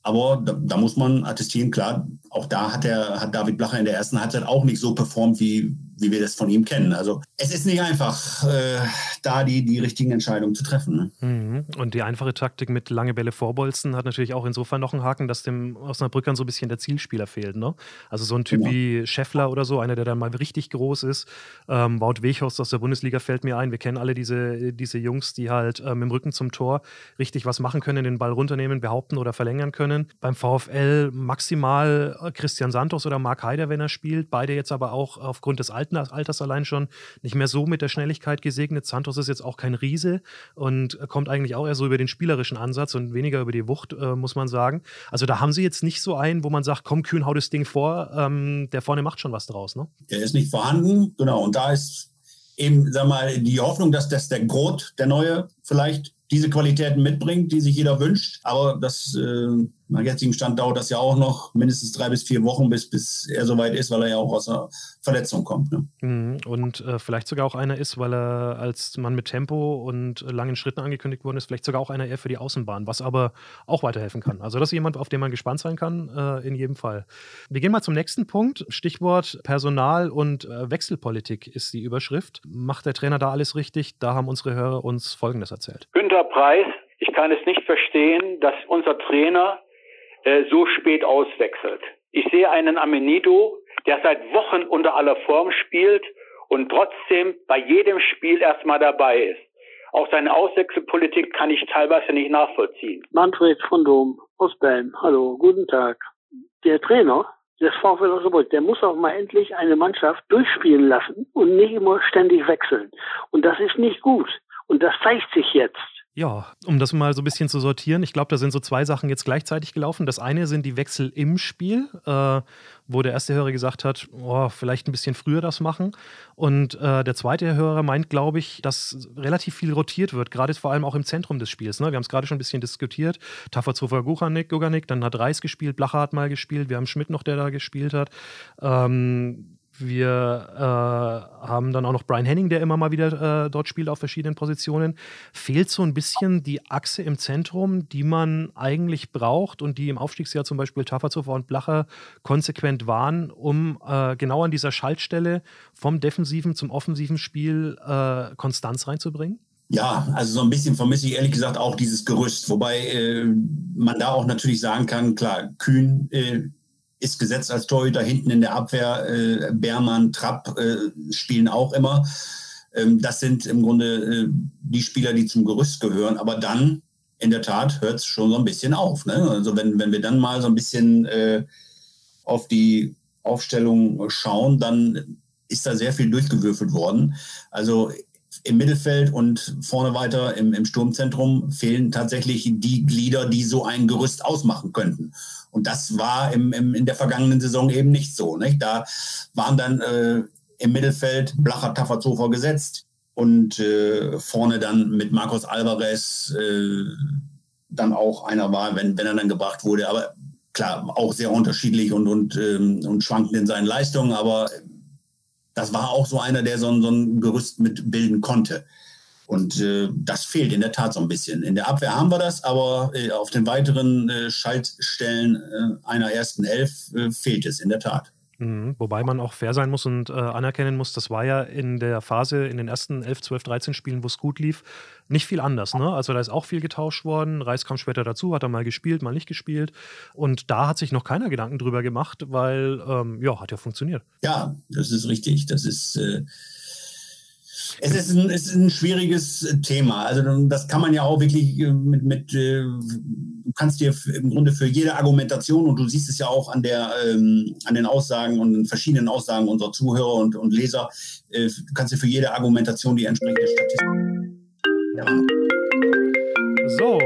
[SPEAKER 4] Aber da, da, muss man attestieren, klar, auch da hat, der, hat David Blacher in der ersten Halbzeit auch nicht so performt, wie, wie wir das von ihm kennen. Also es ist nicht einfach, äh, da die, die richtigen Entscheidungen zu treffen. Ne?
[SPEAKER 3] Mhm. Und die einfache Taktik mit lange Bälle vorbolzen hat natürlich auch insofern noch einen Haken, dass dem Osnabrückern so ein bisschen der Zielspieler fehlt. Ne? Also so ein Typ genau. wie Scheffler oder so, einer, der dann mal richtig groß ist. Ähm, Wout Weghorst aus der Bundesliga fällt mir ein. Wir kennen alle diese, diese Jungs, die halt ähm, im Rücken zum Tor richtig was machen können, den Ball runternehmen, behaupten oder verlängern können. Beim VfL maximal äh, Christian Santos oder Marc Heider, wenn er spielt. Beide jetzt aber auch aufgrund des Alters allein schon nicht mehr so mit der Schnelligkeit gesegnet. Santos ist jetzt auch kein Riese und kommt eigentlich auch eher so über den spielerischen Ansatz und weniger über die Wucht, äh, muss man sagen. Also da haben sie jetzt nicht so einen, wo man sagt, komm, Kühn, hau das Ding vor, ähm, der vorne macht schon was draus. Ne?
[SPEAKER 4] Der ist nicht vorhanden, genau. Und da ist eben, sag mal, die Hoffnung, dass das der Groth, der Neue, vielleicht diese Qualitäten mitbringt, die sich jeder wünscht. Aber das äh, nach jetzigen Stand dauert das ja auch noch mindestens drei bis vier Wochen, bis, bis er soweit ist, weil er ja auch aus einer Verletzung kommt. Ne?
[SPEAKER 3] Mhm. Und äh, vielleicht sogar auch einer ist, weil er als Mann mit Tempo und langen Schritten angekündigt worden ist, vielleicht sogar auch einer eher für die Außenbahn, was aber auch weiterhelfen kann. Also das ist jemand, auf den man gespannt sein kann, äh, in jedem Fall. Wir gehen mal zum nächsten Punkt. Stichwort Personal und äh, Wechselpolitik ist die Überschrift. Macht der Trainer da alles richtig? Da haben unsere Hörer uns Folgendes erzählt.
[SPEAKER 6] Günter Preis, ich kann es nicht verstehen, dass unser Trainer äh, so spät auswechselt. Ich sehe einen Amenido, der seit Wochen unter aller Form spielt und trotzdem bei jedem Spiel erstmal dabei ist. Auch seine Auswechselpolitik kann ich teilweise nicht nachvollziehen.
[SPEAKER 13] Manfred von Dom aus Belm. Hallo, guten Tag. Der Trainer des VfL Osnabrück, der muss auch mal endlich eine Mannschaft durchspielen lassen und nicht immer ständig wechseln. Und das ist nicht gut. Und das zeigt sich jetzt.
[SPEAKER 3] Ja, um das mal so ein bisschen zu sortieren, ich glaube, da sind so zwei Sachen jetzt gleichzeitig gelaufen. Das eine sind die Wechsel im Spiel, äh, wo der erste Hörer gesagt hat, oh, vielleicht ein bisschen früher das machen. Und äh, der zweite Hörer meint, glaube ich, dass relativ viel rotiert wird, gerade vor allem auch im Zentrum des Spiels. Ne? Wir haben es gerade schon ein bisschen diskutiert. Tafazofer Guchanik, Guganik, dann hat Reis gespielt, Blacher hat mal gespielt, wir haben Schmidt noch, der da gespielt hat. Ähm, wir äh, haben dann auch noch Brian Henning, der immer mal wieder äh, dort spielt auf verschiedenen Positionen. Fehlt so ein bisschen die Achse im Zentrum, die man eigentlich braucht und die im Aufstiegsjahr zum Beispiel Tafazofer und Blacher konsequent waren, um äh, genau an dieser Schaltstelle vom defensiven zum offensiven Spiel äh, Konstanz reinzubringen?
[SPEAKER 4] Ja, also so ein bisschen vermisse ich ehrlich gesagt auch dieses Gerüst, wobei äh, man da auch natürlich sagen kann, klar, Kühn äh, ist gesetzt als Torhüter hinten in der Abwehr. Äh, Bermann, Trapp äh, spielen auch immer. Ähm, das sind im Grunde äh, die Spieler, die zum Gerüst gehören. Aber dann, in der Tat, hört es schon so ein bisschen auf. Ne? Also wenn, wenn wir dann mal so ein bisschen äh, auf die Aufstellung schauen, dann ist da sehr viel durchgewürfelt worden. Also im Mittelfeld und vorne weiter im, im Sturmzentrum fehlen tatsächlich die Glieder, die so ein Gerüst ausmachen könnten. Und das war im, im, in der vergangenen Saison eben nicht so. Nicht? Da waren dann äh, im Mittelfeld Blacher Tafazofer gesetzt und äh, vorne dann mit Marcos Alvarez äh, dann auch einer war, wenn, wenn er dann gebracht wurde. Aber klar, auch sehr unterschiedlich und, und, ähm, und schwankend in seinen Leistungen. Aber das war auch so einer, der so, ein, so ein Gerüst mit bilden konnte. Und äh, das fehlt in der Tat so ein bisschen. In der Abwehr haben wir das, aber äh, auf den weiteren äh, Schaltstellen äh, einer ersten Elf äh, fehlt es in der Tat.
[SPEAKER 3] Mhm, wobei man auch fair sein muss und äh, anerkennen muss, das war ja in der Phase, in den ersten 11, 12, 13 Spielen, wo es gut lief, nicht viel anders. Ne? Also da ist auch viel getauscht worden. Reis kam später dazu, hat er mal gespielt, mal nicht gespielt. Und da hat sich noch keiner Gedanken drüber gemacht, weil, ähm, ja, hat ja funktioniert.
[SPEAKER 4] Ja, das ist richtig. Das ist es ist ein, es ist ein schwieriges Thema. Also das kann man ja auch wirklich äh, mit, mit äh, du kannst dir im Grunde für jede Argumentation, und du siehst es ja auch an, der, ähm, an den Aussagen und verschiedenen Aussagen unserer Zuhörer und, und Leser, äh, du kannst dir für jede Argumentation die entsprechende Statistik. Ja.
[SPEAKER 3] So,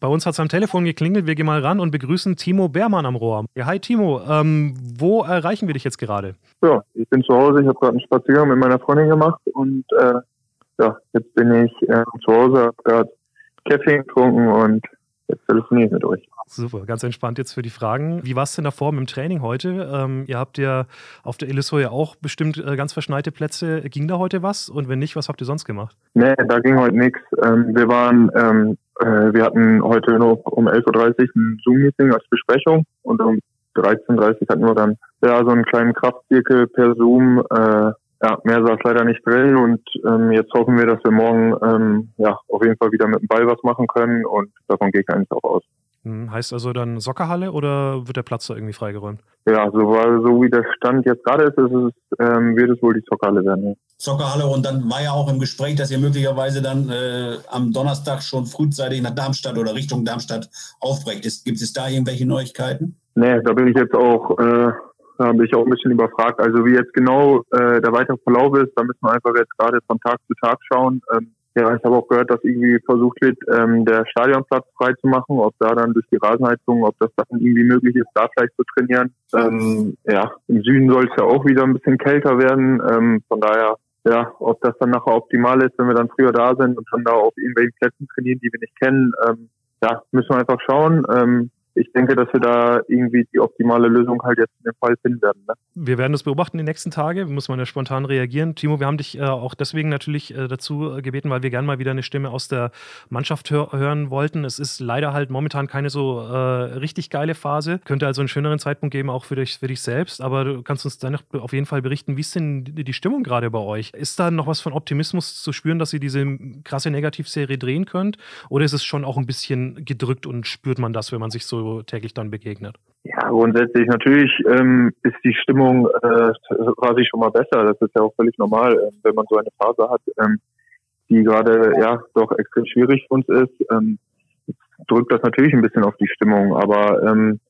[SPEAKER 3] bei uns hat es am Telefon geklingelt. Wir gehen mal ran und begrüßen Timo Beermann am Rohr. Ja, hi Timo, ähm, wo erreichen wir dich jetzt gerade?
[SPEAKER 1] Ja, ich bin zu Hause. Ich habe gerade einen Spaziergang mit meiner Freundin gemacht und äh, ja, jetzt bin ich äh, zu Hause, habe gerade Kaffee getrunken und jetzt telefoniere ich mit euch.
[SPEAKER 3] Super, ganz entspannt jetzt für die Fragen. Wie war es denn davor im Training heute? Ähm, ihr habt ja auf der Illiso ja auch bestimmt äh, ganz verschneite Plätze. Ging da heute was? Und wenn nicht, was habt ihr sonst gemacht?
[SPEAKER 1] Nee, da ging heute nichts. Ähm, wir waren, ähm, äh, wir hatten heute noch um 11.30 Uhr ein Zoom-Meeting als Besprechung und um 13.30 Uhr hatten wir dann ja so einen kleinen Kraftzirkel per Zoom, äh, ja, mehr saß leider nicht drin und ähm, jetzt hoffen wir, dass wir morgen ähm, ja auf jeden Fall wieder mit dem Ball was machen können und davon gehe ich eigentlich auch aus.
[SPEAKER 3] Hm, heißt also dann Soccerhalle oder wird der Platz da irgendwie freigeräumt?
[SPEAKER 1] Ja, so, so wie der Stand jetzt gerade ist, ist es, ähm, wird es wohl die Soccerhalle werden. Ja.
[SPEAKER 4] Soccerhalle und dann war ja auch im Gespräch, dass ihr möglicherweise dann äh, am Donnerstag schon frühzeitig nach Darmstadt oder Richtung Darmstadt aufbrecht. Gibt es da irgendwelche Neuigkeiten?
[SPEAKER 1] Nee, da bin ich jetzt auch, äh, da bin ich auch ein bisschen überfragt. Also wie jetzt genau äh, der weitere Verlauf ist, da müssen wir einfach jetzt gerade von Tag zu Tag schauen. Ähm, ja, ich habe auch gehört, dass irgendwie versucht wird, ähm, der Stadionplatz frei zu machen, ob da dann durch die Rasenheizung, ob das dann irgendwie möglich ist, da vielleicht zu trainieren. Ähm, ja, im Süden soll es ja auch wieder ein bisschen kälter werden. Ähm, von daher, ja, ob das dann nachher optimal ist, wenn wir dann früher da sind und schon da auf irgendwelchen Plätzen trainieren, die wir nicht kennen, ähm, ja, müssen wir einfach schauen. Ähm, ich denke, dass wir da irgendwie die optimale Lösung halt jetzt in dem Fall finden werden. Ne?
[SPEAKER 3] Wir werden das beobachten die nächsten Tage, muss man ja spontan reagieren. Timo, wir haben dich äh, auch deswegen natürlich äh, dazu äh, gebeten, weil wir gerne mal wieder eine Stimme aus der Mannschaft hör hören wollten. Es ist leider halt momentan keine so äh, richtig geile Phase. Könnte also einen schöneren Zeitpunkt geben, auch für dich, für dich selbst. Aber du kannst uns dann auf jeden Fall berichten, wie ist denn die Stimmung gerade bei euch? Ist da noch was von Optimismus zu spüren, dass ihr diese krasse Negativserie drehen könnt? Oder ist es schon auch ein bisschen gedrückt und spürt man das, wenn man sich so täglich dann begegnet?
[SPEAKER 1] Ja, grundsätzlich natürlich ähm, ist die Stimmung äh, quasi schon mal besser. Das ist ja auch völlig normal, äh, wenn man so eine Phase hat, ähm, die gerade ja doch extrem schwierig für uns ist. Ähm, drückt das natürlich ein bisschen auf die Stimmung, aber ähm,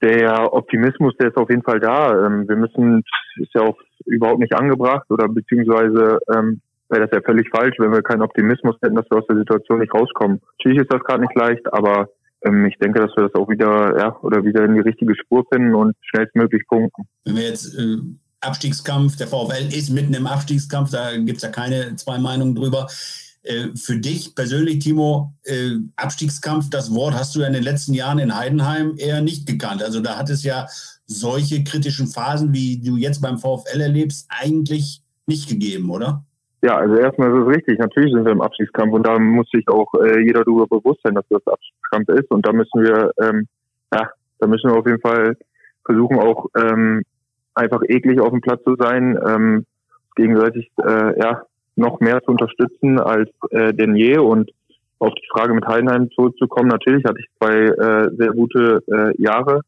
[SPEAKER 1] der Optimismus, der ist auf jeden Fall da. Ähm, wir müssen, ist ja auch überhaupt nicht angebracht oder beziehungsweise ähm, wäre das ja völlig falsch, wenn wir keinen Optimismus hätten, dass wir aus der Situation nicht rauskommen. Natürlich ist das gerade nicht leicht, aber ich denke, dass wir das auch wieder, ja, oder wieder in die richtige Spur finden und schnellstmöglich punkten.
[SPEAKER 4] Wenn wir jetzt äh, Abstiegskampf, der VfL ist mitten im Abstiegskampf, da gibt es ja keine zwei Meinungen drüber. Äh, für dich persönlich, Timo, äh, Abstiegskampf, das Wort hast du ja in den letzten Jahren in Heidenheim eher nicht gekannt. Also da hat es ja solche kritischen Phasen, wie du jetzt beim VfL erlebst, eigentlich nicht gegeben, oder?
[SPEAKER 1] Ja, also erstmal ist es richtig. Natürlich sind wir im Abstiegskampf und da muss sich auch äh, jeder darüber bewusst sein, dass das Abstiegskampf ist. Und da müssen wir, ähm, ja, da müssen wir auf jeden Fall versuchen, auch ähm, einfach eklig auf dem Platz zu sein, ähm, gegenseitig äh, ja noch mehr zu unterstützen als äh, denn je. Und auf die Frage mit Heidenheim zurückzukommen, natürlich hatte ich zwei äh, sehr gute äh, Jahre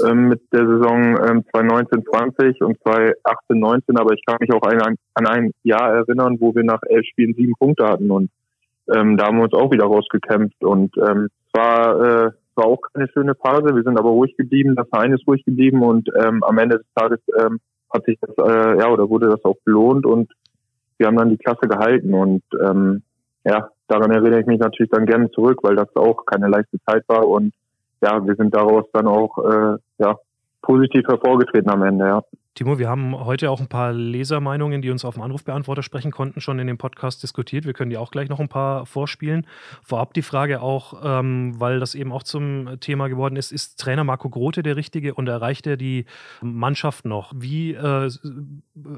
[SPEAKER 1] mit der Saison ähm, 2019-20 und 2018-19, aber ich kann mich auch an ein Jahr erinnern, wo wir nach elf Spielen sieben Punkte hatten und ähm, da haben wir uns auch wieder rausgekämpft. Und ähm, war, äh, war auch keine schöne Phase. Wir sind aber ruhig geblieben, der Verein ist ruhig geblieben und ähm, am Ende des Tages ähm, hat sich das, äh, ja, oder wurde das auch belohnt und wir haben dann die Klasse gehalten. Und ähm, ja, daran erinnere ich mich natürlich dann gerne zurück, weil das auch keine leichte Zeit war. Und ja, wir sind daraus dann auch äh, ja, positiv hervorgetreten am Ende, ja.
[SPEAKER 3] Timo, wir haben heute auch ein paar Lesermeinungen, die uns auf dem Anrufbeantworter sprechen konnten, schon in dem Podcast diskutiert. Wir können die auch gleich noch ein paar vorspielen. Vorab die Frage auch, ähm, weil das eben auch zum Thema geworden ist, ist Trainer Marco Grote der Richtige und erreicht er die Mannschaft noch? Wie äh,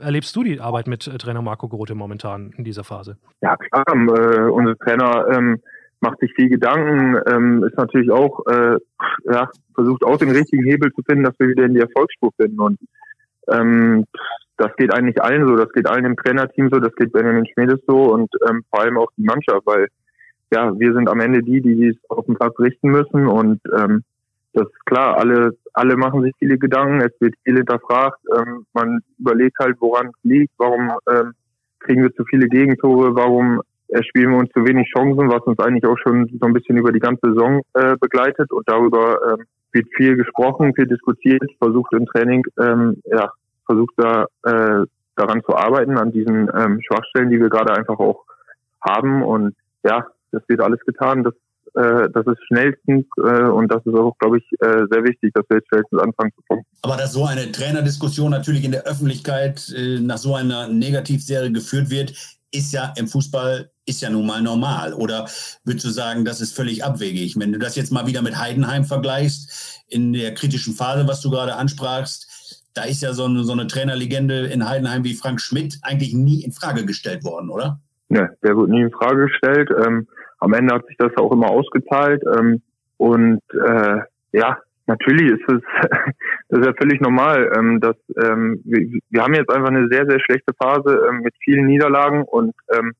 [SPEAKER 3] erlebst du die Arbeit mit Trainer Marco Grote momentan in dieser Phase?
[SPEAKER 1] Ja, klar. Äh, unser Trainer ähm, macht sich viel Gedanken, ähm, ist natürlich auch, äh, ja, versucht auch den richtigen Hebel zu finden, dass wir wieder in die Erfolgsspur finden. Und ähm, das geht eigentlich allen so, das geht allen im Trainerteam so, das geht Benjamin Schmiedes so und ähm, vor allem auch die Mannschaft, weil ja, wir sind am Ende die, die es auf dem Platz richten müssen und ähm, das ist klar, alle, alle machen sich viele Gedanken, es wird viel hinterfragt, ähm, man überlegt halt, woran es liegt, warum ähm, kriegen wir zu viele Gegentore, warum spielen wir uns zu wenig Chancen, was uns eigentlich auch schon so ein bisschen über die ganze Saison äh, begleitet und darüber ähm, wird viel gesprochen, viel diskutiert, versucht im Training, ähm, ja, versucht da äh, daran zu arbeiten, an diesen ähm, Schwachstellen, die wir gerade einfach auch haben und ja, das wird alles getan, das äh, das ist schnellstens äh, und das ist auch, glaube ich, äh, sehr wichtig, dass wir jetzt schnellstens anfangen zu kommen.
[SPEAKER 4] Aber dass so eine Trainerdiskussion natürlich in der Öffentlichkeit äh, nach so einer Negativserie geführt wird, ist ja im Fußball ist ja nun mal normal. Oder würdest du sagen, das ist völlig abwegig? Wenn du das jetzt mal wieder mit Heidenheim vergleichst, in der kritischen Phase, was du gerade ansprachst, da ist ja so eine, so eine Trainerlegende in Heidenheim wie Frank Schmidt eigentlich nie in Frage gestellt worden, oder?
[SPEAKER 1] Ne, der wird nie in Frage gestellt. Ähm, am Ende hat sich das auch immer ausgezahlt. Ähm, und äh, ja, natürlich ist es das ist ja völlig normal. Ähm, dass, ähm, wir, wir haben jetzt einfach eine sehr, sehr schlechte Phase ähm, mit vielen Niederlagen und ähm,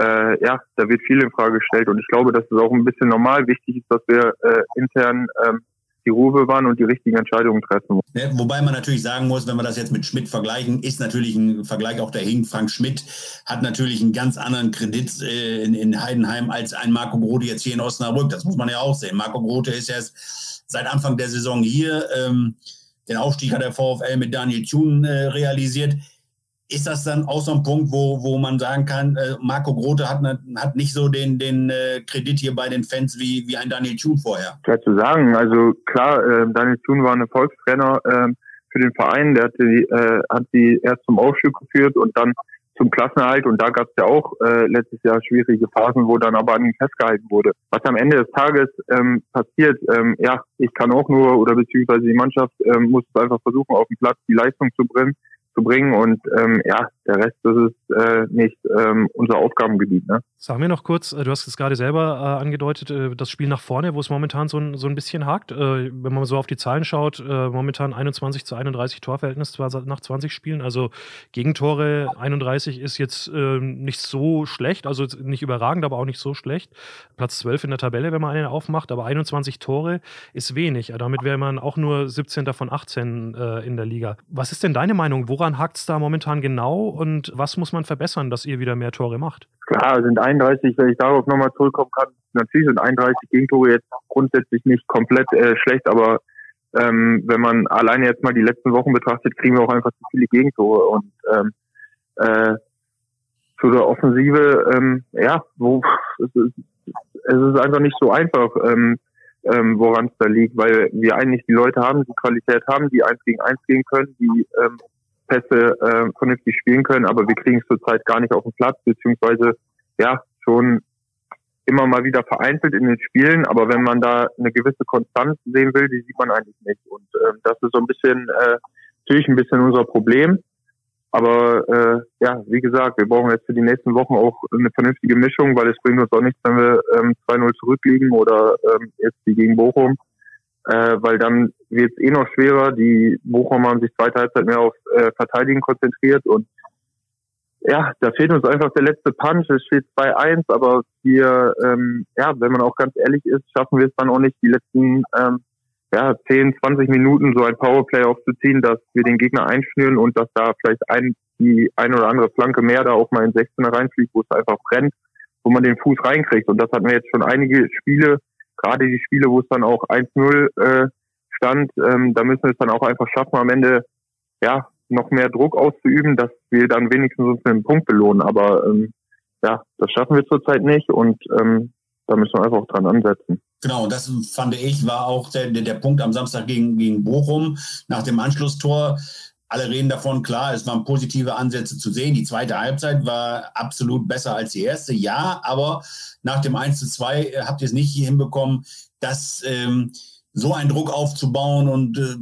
[SPEAKER 1] äh, ja, da wird viel in Frage gestellt und ich glaube, dass es auch ein bisschen normal wichtig ist, dass wir äh, intern ähm, die Ruhe bewahren und die richtigen Entscheidungen treffen.
[SPEAKER 4] Ja, wobei man natürlich sagen muss, wenn wir das jetzt mit Schmidt vergleichen, ist natürlich ein Vergleich auch der Hink. Frank Schmidt hat natürlich einen ganz anderen Kredit äh, in, in, Heidenheim als ein Marco Grote jetzt hier in Osnabrück. Das muss man ja auch sehen. Marco Grote ist erst seit Anfang der Saison hier. Ähm, den Aufstieg hat der VfL mit Daniel Thun äh, realisiert ist das dann auch so ein Punkt, wo, wo man sagen kann, äh, Marco Grote hat, ne, hat nicht so den, den äh, Kredit hier bei den Fans wie, wie ein Daniel Thun vorher?
[SPEAKER 1] Klar zu sagen. Also klar, äh, Daniel Thun war ein Erfolgstrainer äh, für den Verein. Der hat die, äh, hat sie erst zum Aufstieg geführt und dann zum Klassenerhalt. Und da gab es ja auch äh, letztes Jahr schwierige Phasen, wo dann aber an ihm festgehalten wurde. Was am Ende des Tages ähm, passiert, ähm, ja, ich kann auch nur oder beziehungsweise die Mannschaft ähm, muss einfach versuchen, auf dem Platz die Leistung zu bringen zu bringen. Und ähm, ja, der Rest das ist äh, nicht ähm, unser Aufgabengebiet. Ne?
[SPEAKER 3] Sag mir noch kurz, äh, du hast es gerade selber äh, angedeutet, äh, das Spiel nach vorne, wo es momentan so ein, so ein bisschen hakt. Äh, wenn man so auf die Zahlen schaut, äh, momentan 21 zu 31 Torverhältnis zwar nach 20 Spielen. Also Gegentore 31 ist jetzt ähm, nicht so schlecht, also nicht überragend, aber auch nicht so schlecht. Platz 12 in der Tabelle, wenn man einen aufmacht, aber 21 Tore ist wenig. Damit wäre man auch nur 17. von 18 in der Liga. Was ist denn deine Meinung? Woran hakt es da momentan genau und was muss man verbessern, dass ihr wieder mehr Tore macht?
[SPEAKER 1] Klar, sind 31, wenn ich darauf nochmal zurückkommen kann, natürlich sind 31 Gegentore jetzt grundsätzlich nicht komplett äh, schlecht, aber ähm, wenn man alleine jetzt mal die letzten Wochen betrachtet, kriegen wir auch einfach zu viele Gegentore und ähm, äh, zu der Offensive, ähm, ja, wo es ist, es ist einfach nicht so einfach, ähm, ähm, woran es da liegt, weil wir eigentlich die Leute haben, die Qualität haben, die eins gegen eins gehen können, die ähm, Pässe äh, vernünftig spielen können, aber wir kriegen es zurzeit gar nicht auf den Platz, beziehungsweise ja, schon immer mal wieder vereinzelt in den Spielen, aber wenn man da eine gewisse Konstanz sehen will, die sieht man eigentlich nicht. Und äh, das ist so ein bisschen äh, natürlich ein bisschen unser Problem. Aber äh, ja, wie gesagt, wir brauchen jetzt für die nächsten Wochen auch eine vernünftige Mischung, weil es bringt uns auch nichts, wenn wir ähm, 2-0 zurückliegen oder ähm, jetzt wie gegen Bochum äh, weil dann wird es eh noch schwerer. Die Bochumer haben sich zweite Halbzeit mehr auf äh, Verteidigen konzentriert und ja, da fehlt uns einfach der letzte Punch. Es steht 2-1, aber wir, ähm, ja, wenn man auch ganz ehrlich ist, schaffen wir es dann auch nicht, die letzten ähm, ja, 10, 20 Minuten so ein Powerplay aufzuziehen, dass wir den Gegner einschnüren und dass da vielleicht ein, die ein oder andere Flanke mehr da auch mal in 16er reinfliegt, wo es einfach brennt, wo man den Fuß reinkriegt. Und das hatten wir jetzt schon einige Spiele, gerade die Spiele, wo es dann auch 1-0 äh, stand, ähm, da müssen wir es dann auch einfach schaffen, am Ende ja noch mehr Druck auszuüben, dass wir dann wenigstens uns mit einem Punkt belohnen. Aber ähm, ja, das schaffen wir zurzeit nicht und ähm, da müssen wir einfach auch dran ansetzen.
[SPEAKER 4] Genau, das fand ich, war auch der, der, der Punkt am Samstag gegen, gegen Bochum nach dem Anschlusstor alle reden davon, klar, es waren positive Ansätze zu sehen. Die zweite Halbzeit war absolut besser als die erste, ja, aber nach dem 1 zu 2 äh, habt ihr es nicht hinbekommen, das ähm, so einen Druck aufzubauen und äh,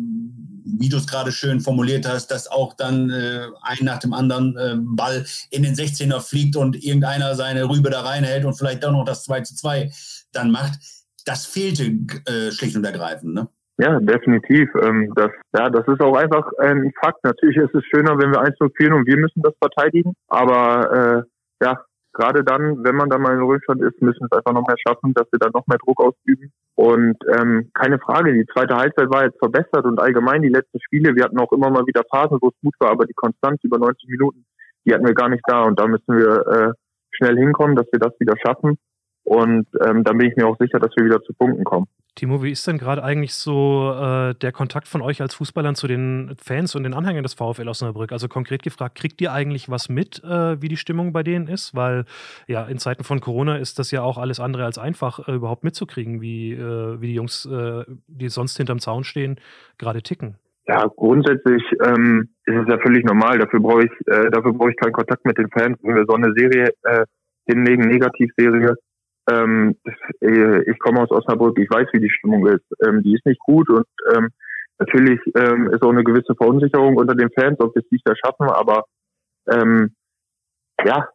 [SPEAKER 4] wie du es gerade schön formuliert hast, dass auch dann äh, ein nach dem anderen äh, Ball in den 16er fliegt und irgendeiner seine Rübe da reinhält und vielleicht auch noch das 2 zu 2 dann macht. Das fehlte äh, schlicht und ergreifend. Ne?
[SPEAKER 1] Ja, definitiv. Ähm, das, ja, das ist auch einfach ein Fakt. Natürlich ist es schöner, wenn wir 1-0 führen und wir müssen das verteidigen. Aber äh, ja, gerade dann, wenn man dann mal in Rückstand ist, müssen wir es einfach noch mehr schaffen, dass wir dann noch mehr Druck ausüben. Und ähm, keine Frage, die zweite Halbzeit war jetzt verbessert und allgemein die letzten Spiele, wir hatten auch immer mal wieder Phasen, wo es gut war, aber die Konstanz über 90 Minuten, die hatten wir gar nicht da. Und da müssen wir äh, schnell hinkommen, dass wir das wieder schaffen. Und ähm, dann bin ich mir auch sicher, dass wir wieder zu Punkten kommen.
[SPEAKER 3] Timo, wie ist denn gerade eigentlich so äh, der Kontakt von euch als Fußballern zu den Fans und den Anhängern des VfL Osnabrück? Also konkret gefragt, kriegt ihr eigentlich was mit, äh, wie die Stimmung bei denen ist? Weil ja, in Zeiten von Corona ist das ja auch alles andere als einfach, äh, überhaupt mitzukriegen, wie, äh, wie die Jungs, äh, die sonst hinterm Zaun stehen, gerade ticken.
[SPEAKER 1] Ja, grundsätzlich ähm, ist es ja völlig normal. Dafür brauche ich, äh, dafür brauche ich keinen Kontakt mit den Fans. Wenn wir so eine Serie hinlegen, Negativserie, ähm, äh, ich komme aus Osnabrück, ich weiß, wie die Stimmung ist. Ähm, die ist nicht gut und ähm, natürlich ähm, ist auch eine gewisse Verunsicherung unter den Fans, ob wir es nicht schaffen, aber ähm, ja,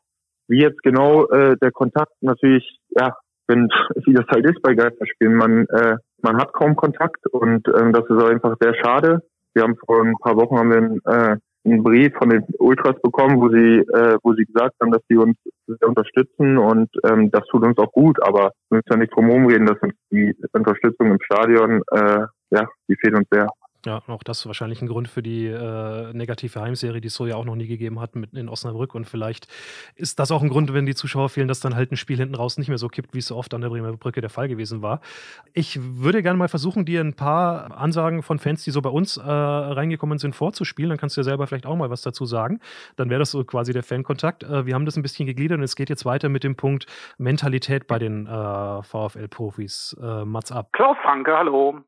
[SPEAKER 1] wie jetzt genau äh, der Kontakt natürlich, ja, wenn wie das halt ist bei Geisterspielen, man äh, man hat kaum Kontakt und ähm, das ist einfach sehr schade. Wir haben vor ein paar Wochen haben wir einen, äh, einen Brief von den Ultras bekommen, wo sie, äh, wo sie gesagt haben, dass sie uns sehr unterstützen und ähm, das tut uns auch gut, aber wir müssen ja nicht drum herum reden, dass uns die Unterstützung im Stadion, äh, ja, die fehlt uns sehr.
[SPEAKER 3] Ja, auch das wahrscheinlich ein Grund für die äh, negative Heimserie, die es so ja auch noch nie gegeben hat mitten in Osnabrück. Und vielleicht ist das auch ein Grund, wenn die Zuschauer fehlen, dass dann halt ein Spiel hinten raus nicht mehr so kippt, wie es so oft an der Bremer Brücke der Fall gewesen war. Ich würde gerne mal versuchen, dir ein paar Ansagen von Fans, die so bei uns äh, reingekommen sind, vorzuspielen. Dann kannst du ja selber vielleicht auch mal was dazu sagen. Dann wäre das so quasi der Fankontakt. Äh, wir haben das ein bisschen gegliedert und es geht jetzt weiter mit dem Punkt Mentalität bei den äh, VfL-Profis. Äh, Mats ab.
[SPEAKER 14] Klaus Franke, hallo.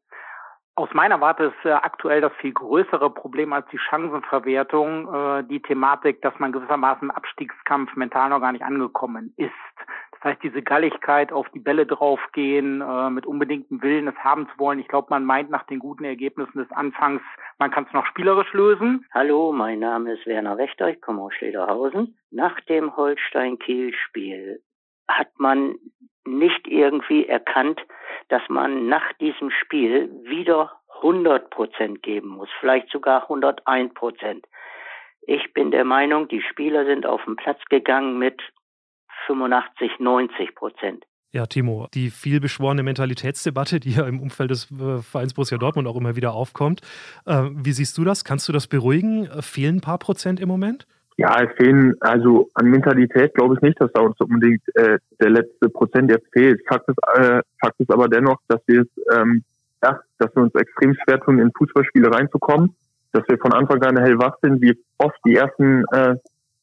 [SPEAKER 14] Aus meiner Warte ist äh, aktuell das viel größere Problem als die Chancenverwertung äh, die Thematik, dass man gewissermaßen im Abstiegskampf mental noch gar nicht angekommen ist. Das heißt, diese Galligkeit auf die Bälle draufgehen, äh, mit unbedingtem Willen es haben zu wollen. Ich glaube, man meint nach den guten Ergebnissen des Anfangs, man kann es noch spielerisch lösen.
[SPEAKER 15] Hallo, mein Name ist Werner Wächter, ich komme aus Schlederhausen. Nach dem Holstein-Kiel-Spiel hat man nicht irgendwie erkannt, dass man nach diesem Spiel wieder 100 Prozent geben muss, vielleicht sogar 101 Prozent. Ich bin der Meinung, die Spieler sind auf den Platz gegangen mit 85, 90 Prozent.
[SPEAKER 3] Ja, Timo, die vielbeschworene Mentalitätsdebatte, die ja im Umfeld des äh, Vereins Borussia Dortmund auch immer wieder aufkommt. Äh, wie siehst du das? Kannst du das beruhigen? Fehlen ein paar Prozent im Moment?
[SPEAKER 1] Ja, es fehlen, also an Mentalität glaube ich nicht, dass da uns unbedingt äh, der letzte Prozent jetzt fehlt. Fakt ist, äh, Fakt ist aber dennoch, dass wir es, ähm, ja, dass wir uns extrem schwer tun, in Fußballspiele reinzukommen, dass wir von Anfang an hellwach sind, wie oft die ersten, äh,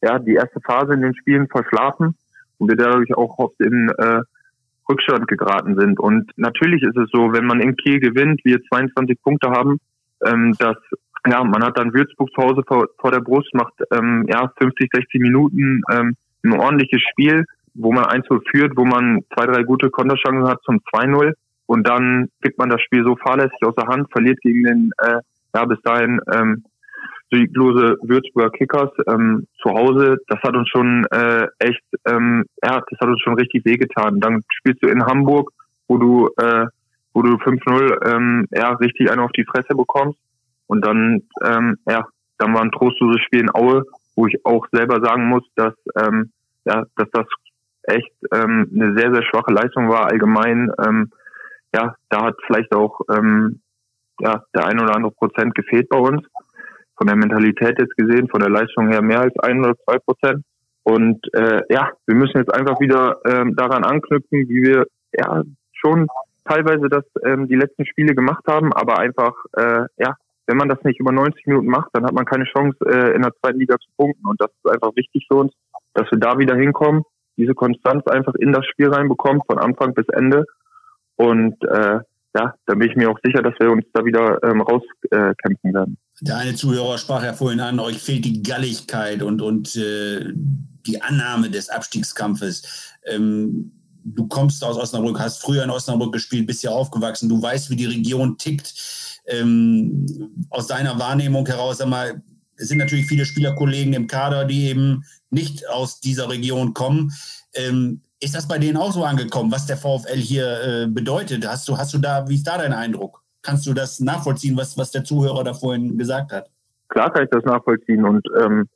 [SPEAKER 1] ja, die erste Phase in den Spielen verschlafen und wir dadurch auch oft in äh, Rückstand geraten sind. Und natürlich ist es so, wenn man in Kiel gewinnt, wir 22 Punkte haben, ähm, dass ja, man hat dann Würzburg zu Hause vor, vor der Brust, macht ähm, ja 50, 60 Minuten ähm, ein ordentliches Spiel, wo man 1 führt, wo man zwei, drei gute Konterchancen hat zum 2-0 und dann gibt man das Spiel so fahrlässig aus der Hand, verliert gegen den äh, ja bis dahin ähm, sieglose Würzburger Kickers ähm, zu Hause. Das hat uns schon äh, echt, ähm, ja, das hat uns schon richtig wehgetan. Dann spielst du in Hamburg, wo du äh, wo du 5-0 ähm, ja richtig einen auf die Fresse bekommst und dann, ähm, ja, dann war ein trostloses Spiel in Aue, wo ich auch selber sagen muss, dass, ähm, ja, dass das echt ähm, eine sehr, sehr schwache Leistung war allgemein. Ähm, ja, da hat vielleicht auch ähm, ja, der ein oder andere Prozent gefehlt bei uns. Von der Mentalität jetzt gesehen, von der Leistung her mehr als ein oder zwei Prozent. Und äh, ja, wir müssen jetzt einfach wieder ähm, daran anknüpfen, wie wir ja schon teilweise das ähm, die letzten Spiele gemacht haben, aber einfach äh, ja wenn man das nicht über 90 Minuten macht, dann hat man keine Chance, äh, in der zweiten Liga zu punkten. Und das ist einfach wichtig für uns, dass wir da wieder hinkommen, diese Konstanz einfach in das Spiel reinbekommen, von Anfang bis Ende. Und äh, ja, da bin ich mir auch sicher, dass wir uns da wieder ähm, rauskämpfen äh, werden.
[SPEAKER 4] Der eine Zuhörer sprach ja vorhin an, euch fehlt die Galligkeit und, und äh, die Annahme des Abstiegskampfes. Ähm, du kommst aus Osnabrück, hast früher in Osnabrück gespielt, bist ja aufgewachsen, du weißt, wie die Region tickt ähm, aus deiner Wahrnehmung heraus, sag mal, es sind natürlich viele Spielerkollegen im Kader, die eben nicht aus dieser Region kommen. Ähm, ist das bei denen auch so angekommen, was der VfL hier äh, bedeutet? Hast du, hast du da, wie ist da dein Eindruck? Kannst du das nachvollziehen, was, was der Zuhörer da vorhin gesagt hat?
[SPEAKER 1] Klar kann ich das nachvollziehen und ähm,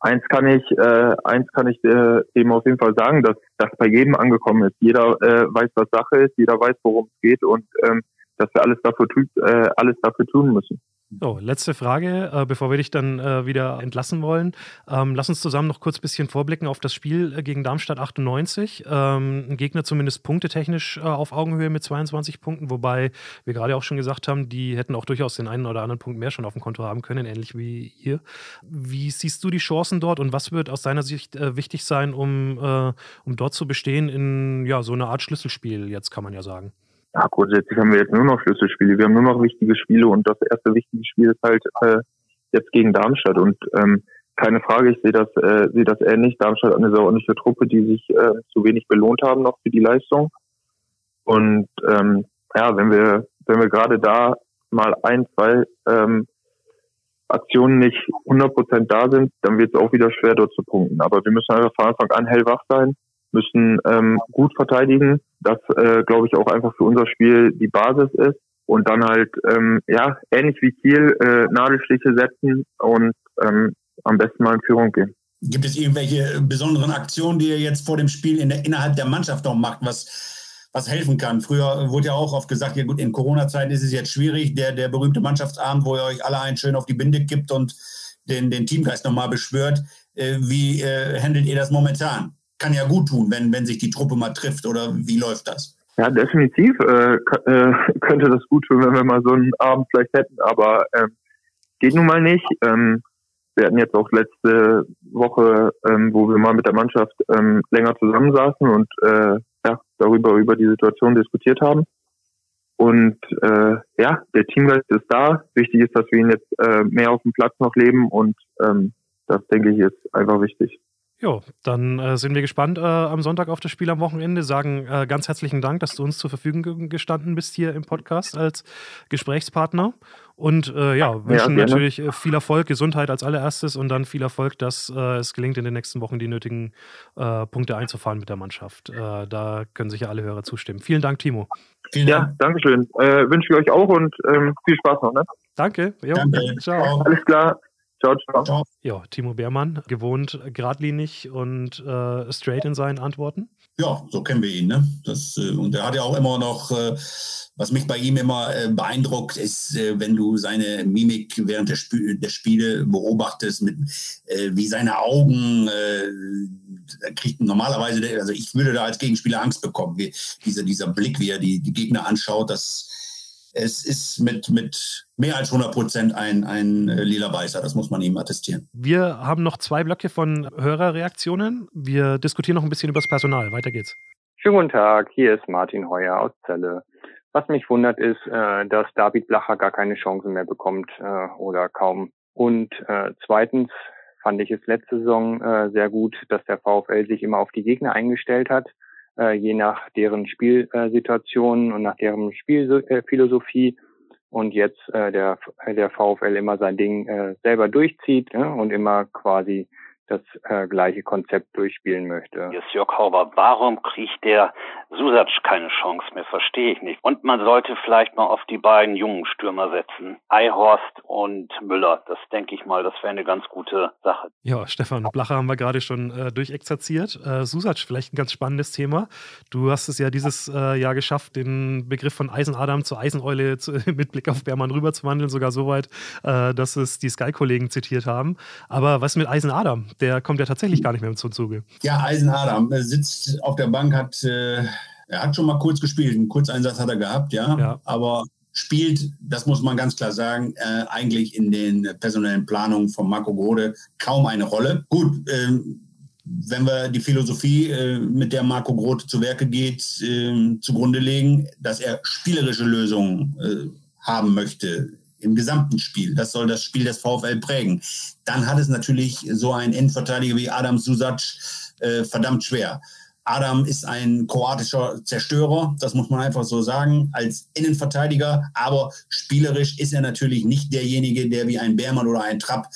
[SPEAKER 1] eins kann ich, äh, eins kann ich äh, eben auf jeden Fall sagen, dass das bei jedem angekommen ist. Jeder äh, weiß, was Sache ist, jeder weiß, worum es geht und ähm, dass wir alles dafür, äh, alles dafür tun müssen.
[SPEAKER 3] So, letzte Frage, äh, bevor wir dich dann äh, wieder entlassen wollen. Ähm, lass uns zusammen noch kurz ein bisschen vorblicken auf das Spiel äh, gegen Darmstadt 98. Ähm, ein Gegner zumindest punktetechnisch äh, auf Augenhöhe mit 22 Punkten, wobei wir gerade auch schon gesagt haben, die hätten auch durchaus den einen oder anderen Punkt mehr schon auf dem Konto haben können, ähnlich wie ihr. Wie siehst du die Chancen dort und was wird aus deiner Sicht äh, wichtig sein, um, äh, um dort zu bestehen in ja, so einer Art Schlüsselspiel, jetzt kann man ja sagen?
[SPEAKER 1] Ja, grundsätzlich haben wir jetzt nur noch Schlüsselspiele. Wir haben nur noch wichtige Spiele und das erste wichtige Spiel ist halt äh, jetzt gegen Darmstadt und ähm, keine Frage, ich sehe das, äh, sehe das ähnlich. Darmstadt eine sehr ordentliche Truppe, die sich äh, zu wenig belohnt haben noch für die Leistung. Und ähm, ja, wenn wir, wenn wir gerade da mal ein, zwei ähm, Aktionen nicht 100% da sind, dann wird es auch wieder schwer, dort zu punkten. Aber wir müssen einfach von Anfang an hellwach sein müssen ähm, gut verteidigen. Das, äh, glaube ich, auch einfach für unser Spiel die Basis ist. Und dann halt, ähm, ja, ähnlich wie Kiel, äh, Nadelstiche setzen und ähm, am besten mal in Führung gehen.
[SPEAKER 4] Gibt es irgendwelche besonderen Aktionen, die ihr jetzt vor dem Spiel in der, innerhalb der Mannschaft noch macht, was, was helfen kann? Früher wurde ja auch oft gesagt, ja gut, in Corona-Zeiten ist es jetzt schwierig, der, der berühmte Mannschaftsabend, wo ihr euch alle einen schön auf die Binde gibt und den, den Teamgeist nochmal beschwört. Äh, wie äh, handelt ihr das momentan? Kann ja gut tun, wenn, wenn sich die Truppe mal trifft oder wie läuft das?
[SPEAKER 1] Ja, definitiv äh, äh, könnte das gut tun, wenn wir mal so einen Abend vielleicht hätten, aber ähm, geht nun mal nicht. Ähm, wir hatten jetzt auch letzte Woche, ähm, wo wir mal mit der Mannschaft ähm, länger zusammensaßen und äh, ja, darüber über die Situation diskutiert haben. Und äh, ja, der Teamgeist ist da. Wichtig ist, dass wir ihn jetzt äh, mehr auf dem Platz noch leben und ähm, das denke ich ist einfach wichtig.
[SPEAKER 3] Jo, dann äh, sind wir gespannt äh, am Sonntag auf das Spiel am Wochenende. Sagen äh, ganz herzlichen Dank, dass du uns zur Verfügung gestanden bist hier im Podcast als Gesprächspartner. Und äh, ja, wünschen ja, natürlich äh, viel Erfolg, Gesundheit als allererstes und dann viel Erfolg, dass äh, es gelingt, in den nächsten Wochen die nötigen Punkte einzufahren mit der Mannschaft. da können sich ja alle Hörer zustimmen. Vielen Dank, Timo.
[SPEAKER 1] Vielen ja, Dank. Dankeschön. wünsche ich euch auch und ähm, viel Spaß noch. Ne?
[SPEAKER 3] Danke.
[SPEAKER 1] Jo, Danke. Ciao. Alles klar. Ciao, ciao.
[SPEAKER 3] Ja, Timo Beermann, gewohnt geradlinig und äh, straight in seinen Antworten.
[SPEAKER 4] Ja, so kennen wir ihn. Ne? Das, äh, und er hat ja auch immer noch, äh, was mich bei ihm immer äh, beeindruckt, ist, äh, wenn du seine Mimik während der, Sp der Spiele beobachtest, mit, äh, wie seine Augen, äh, kriegt normalerweise, also ich würde da als Gegenspieler Angst bekommen, wie dieser, dieser Blick, wie er die, die Gegner anschaut, das es ist mit, mit mehr als 100 Prozent ein, ein äh, lila Weißer. Das muss man ihm attestieren.
[SPEAKER 3] Wir haben noch zwei Blöcke von Hörerreaktionen. Wir diskutieren noch ein bisschen über das Personal. Weiter geht's.
[SPEAKER 16] Schönen guten Tag. Hier ist Martin Heuer aus Celle. Was mich wundert ist, äh, dass David Blacher gar keine Chancen mehr bekommt äh, oder kaum. Und zweitens fand ich es letzte Saison sehr gut, dass der VfL sich immer auf die Gegner eingestellt hat äh, je nach deren Spielsituationen und nach deren Spielphilosophie. Und jetzt äh, der, der VfL immer sein Ding äh, selber durchzieht ne, und immer quasi das äh, gleiche Konzept durchspielen möchte.
[SPEAKER 17] Hier ist Jörg Hauber. Warum kriegt der Susac keine Chance mehr? Verstehe ich nicht. Und man sollte vielleicht mal auf die beiden jungen Stürmer setzen. Eihorst und Müller. Das denke ich mal, das wäre eine ganz gute Sache.
[SPEAKER 3] Ja, Stefan Blacher haben wir gerade schon äh, durchexerziert. Äh, Susac, vielleicht ein ganz spannendes Thema. Du hast es ja dieses äh, Jahr geschafft, den Begriff von Eisenadam zur Eiseneule zu, mit Blick auf Bermann rüber zu wandeln, sogar so weit, äh, dass es die Sky-Kollegen zitiert haben. Aber was mit Eisenadam? Der kommt ja tatsächlich gar nicht mehr zum Zuge.
[SPEAKER 4] Ja, Eisenadam sitzt auf der Bank, hat, äh, er hat schon mal kurz gespielt, einen Kurzeinsatz hat er gehabt, ja, ja. aber spielt, das muss man ganz klar sagen, äh, eigentlich in den personellen Planungen von Marco Grode kaum eine Rolle. Gut, äh, wenn wir die Philosophie, äh, mit der Marco Grote zu Werke geht, äh, zugrunde legen, dass er spielerische Lösungen äh, haben möchte, im gesamten Spiel. Das soll das Spiel des VfL prägen. Dann hat es natürlich so ein Innenverteidiger wie Adam Susac äh, verdammt schwer. Adam ist ein kroatischer Zerstörer, das muss man einfach so sagen, als Innenverteidiger, aber spielerisch ist er natürlich nicht derjenige, der wie ein Bärmann oder ein Trapp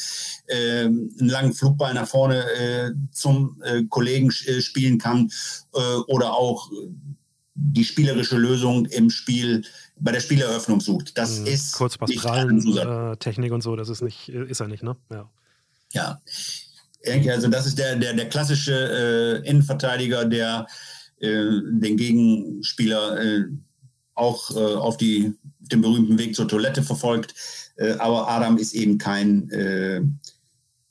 [SPEAKER 4] äh, einen langen Flugball nach vorne äh, zum äh, Kollegen äh, spielen kann äh, oder auch die spielerische Lösung im Spiel bei der Spieleröffnung sucht. Das mhm. ist
[SPEAKER 3] Kurzpassprallen, Technik und so, das ist nicht, ist er nicht, ne? Ja.
[SPEAKER 4] Ja. Also das ist der, der, der klassische äh, Innenverteidiger, der äh, den Gegenspieler äh, auch äh, auf die, den berühmten Weg zur Toilette verfolgt. Äh, aber Adam ist eben kein, äh,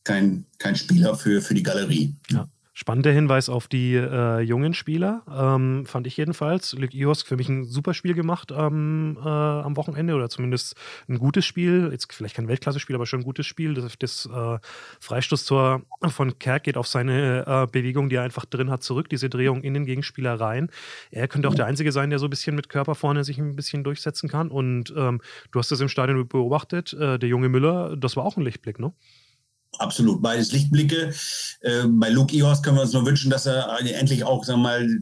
[SPEAKER 4] kein, kein Spieler für, für die Galerie.
[SPEAKER 3] Ja. Spannender Hinweis auf die äh, jungen Spieler, ähm, fand ich jedenfalls. Luke Iosk für mich ein super Spiel gemacht ähm, äh, am Wochenende oder zumindest ein gutes Spiel. Jetzt vielleicht kein Weltklasse-Spiel, aber schon ein gutes Spiel. Das, das äh, Freistoßtor von Kerk geht auf seine äh, Bewegung, die er einfach drin hat, zurück. Diese Drehung in den Gegenspieler rein. Er könnte auch der Einzige sein, der so ein bisschen mit Körper vorne sich ein bisschen durchsetzen kann. Und ähm, du hast das im Stadion beobachtet. Äh, der junge Müller, das war auch ein Lichtblick, ne?
[SPEAKER 4] Absolut, beides Lichtblicke. Äh, bei Luke Ihorst können wir uns nur wünschen, dass er endlich auch, sagen wir mal,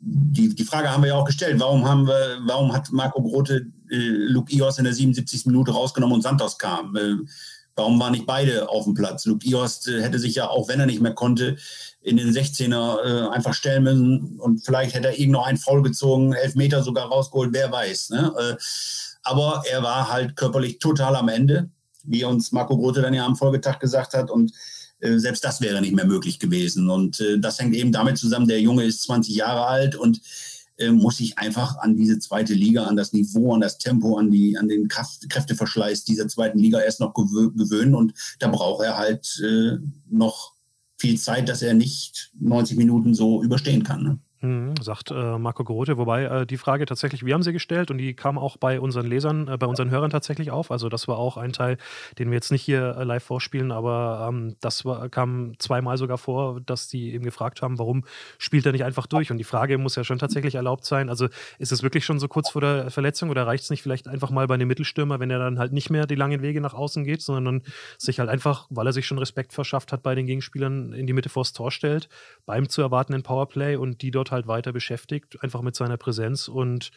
[SPEAKER 4] die, die Frage haben wir ja auch gestellt, warum haben wir, warum hat Marco Grote äh, Luke Ihorst in der 77. Minute rausgenommen und Santos kam? Äh, Warum waren nicht beide auf dem Platz? Luke Iost äh, hätte sich ja, auch wenn er nicht mehr konnte, in den 16er äh, einfach stellen müssen und vielleicht hätte er irgend noch einen Foul gezogen, elf Meter sogar rausgeholt, wer weiß. Ne? Äh, aber er war halt körperlich total am Ende, wie uns Marco Grote dann ja am Folgetag gesagt hat und äh, selbst das wäre nicht mehr möglich gewesen. Und äh, das hängt eben damit zusammen, der Junge ist 20 Jahre alt und äh, muss sich einfach an diese zweite Liga, an das Niveau, an das Tempo, an, die, an den Kraft, Kräfteverschleiß dieser zweiten Liga erst noch gewö gewöhnen. Und da braucht er halt äh, noch viel Zeit, dass er nicht 90 Minuten so überstehen kann. Ne?
[SPEAKER 3] Mhm, sagt äh, Marco Grote, wobei äh, die Frage tatsächlich, wir haben sie gestellt und die kam auch bei unseren Lesern, äh, bei unseren Hörern tatsächlich auf. Also das war auch ein Teil, den wir jetzt nicht hier äh, live vorspielen, aber ähm, das war, kam zweimal sogar vor, dass die eben gefragt haben, warum spielt er nicht einfach durch? Und die Frage muss ja schon tatsächlich erlaubt sein. Also ist es wirklich schon so kurz vor der Verletzung oder reicht es nicht vielleicht einfach mal bei einem Mittelstürmer, wenn er dann halt nicht mehr die langen Wege nach außen geht, sondern sich halt einfach, weil er sich schon Respekt verschafft hat bei den Gegenspielern, in die Mitte vors Tor stellt, beim zu erwartenden Powerplay und die dort dort halt weiter beschäftigt, einfach mit seiner Präsenz und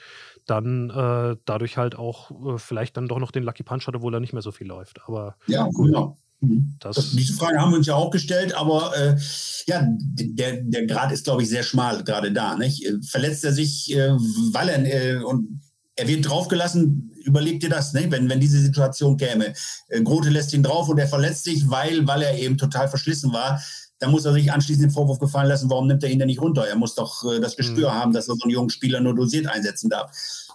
[SPEAKER 3] dann äh, dadurch halt auch äh, vielleicht dann doch noch den Lucky Punch hat, obwohl er nicht mehr so viel läuft. Aber
[SPEAKER 4] ja, gut. genau. Mhm. Das das, diese Frage haben wir uns ja auch gestellt, aber äh, ja, der, der Grad ist, glaube ich, sehr schmal gerade da. Nicht? Verletzt er sich, äh, weil er äh, und er wird draufgelassen, überleg dir das, ne? wenn, wenn diese Situation käme. Äh, Grote lässt ihn drauf und er verletzt sich, weil, weil er eben total verschlissen war da muss er sich anschließend den Vorwurf gefallen lassen, warum nimmt er ihn denn nicht runter? Er muss doch äh, das Gespür mhm. haben, dass er so einen jungen Spieler nur dosiert einsetzen darf.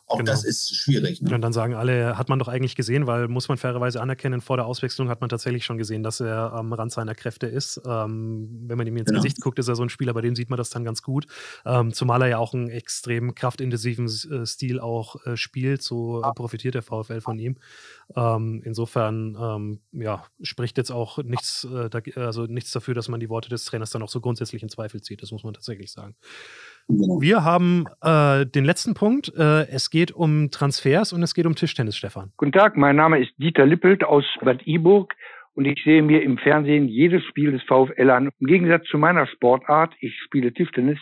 [SPEAKER 4] Auch genau. das ist schwierig.
[SPEAKER 3] Ne? Und dann sagen alle, hat man doch eigentlich gesehen, weil muss man fairerweise anerkennen, vor der Auswechslung hat man tatsächlich schon gesehen, dass er am Rand seiner Kräfte ist. Ähm, wenn man ihm ins genau. Gesicht guckt, ist er so ein Spieler, bei dem sieht man das dann ganz gut. Ähm, zumal er ja auch einen extrem kraftintensiven äh, Stil auch äh, spielt, so äh, profitiert der VfL von ihm. Ähm, insofern ähm, ja, spricht jetzt auch nichts, äh, da, also nichts dafür, dass man die Worte des Trainers dann auch so grundsätzlich in Zweifel zieht. Das muss man tatsächlich sagen. Genau. Wir haben äh, den letzten Punkt. Äh, es geht um Transfers und es geht um Tischtennis, Stefan.
[SPEAKER 18] Guten Tag, mein Name ist Dieter Lippelt aus Bad Iburg und ich sehe mir im Fernsehen jedes Spiel des VfL an. Im Gegensatz zu meiner Sportart, ich spiele Tischtennis,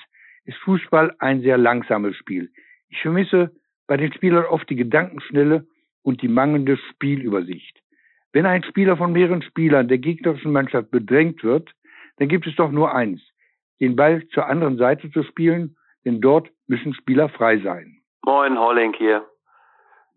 [SPEAKER 18] ist Fußball ein sehr langsames Spiel. Ich vermisse bei den Spielern oft die Gedankenschnelle und die mangelnde Spielübersicht. Wenn ein Spieler von mehreren Spielern der gegnerischen Mannschaft bedrängt wird, dann gibt es doch nur eins, den Ball zur anderen Seite zu spielen, denn dort müssen Spieler frei sein.
[SPEAKER 19] Moin, Holling hier.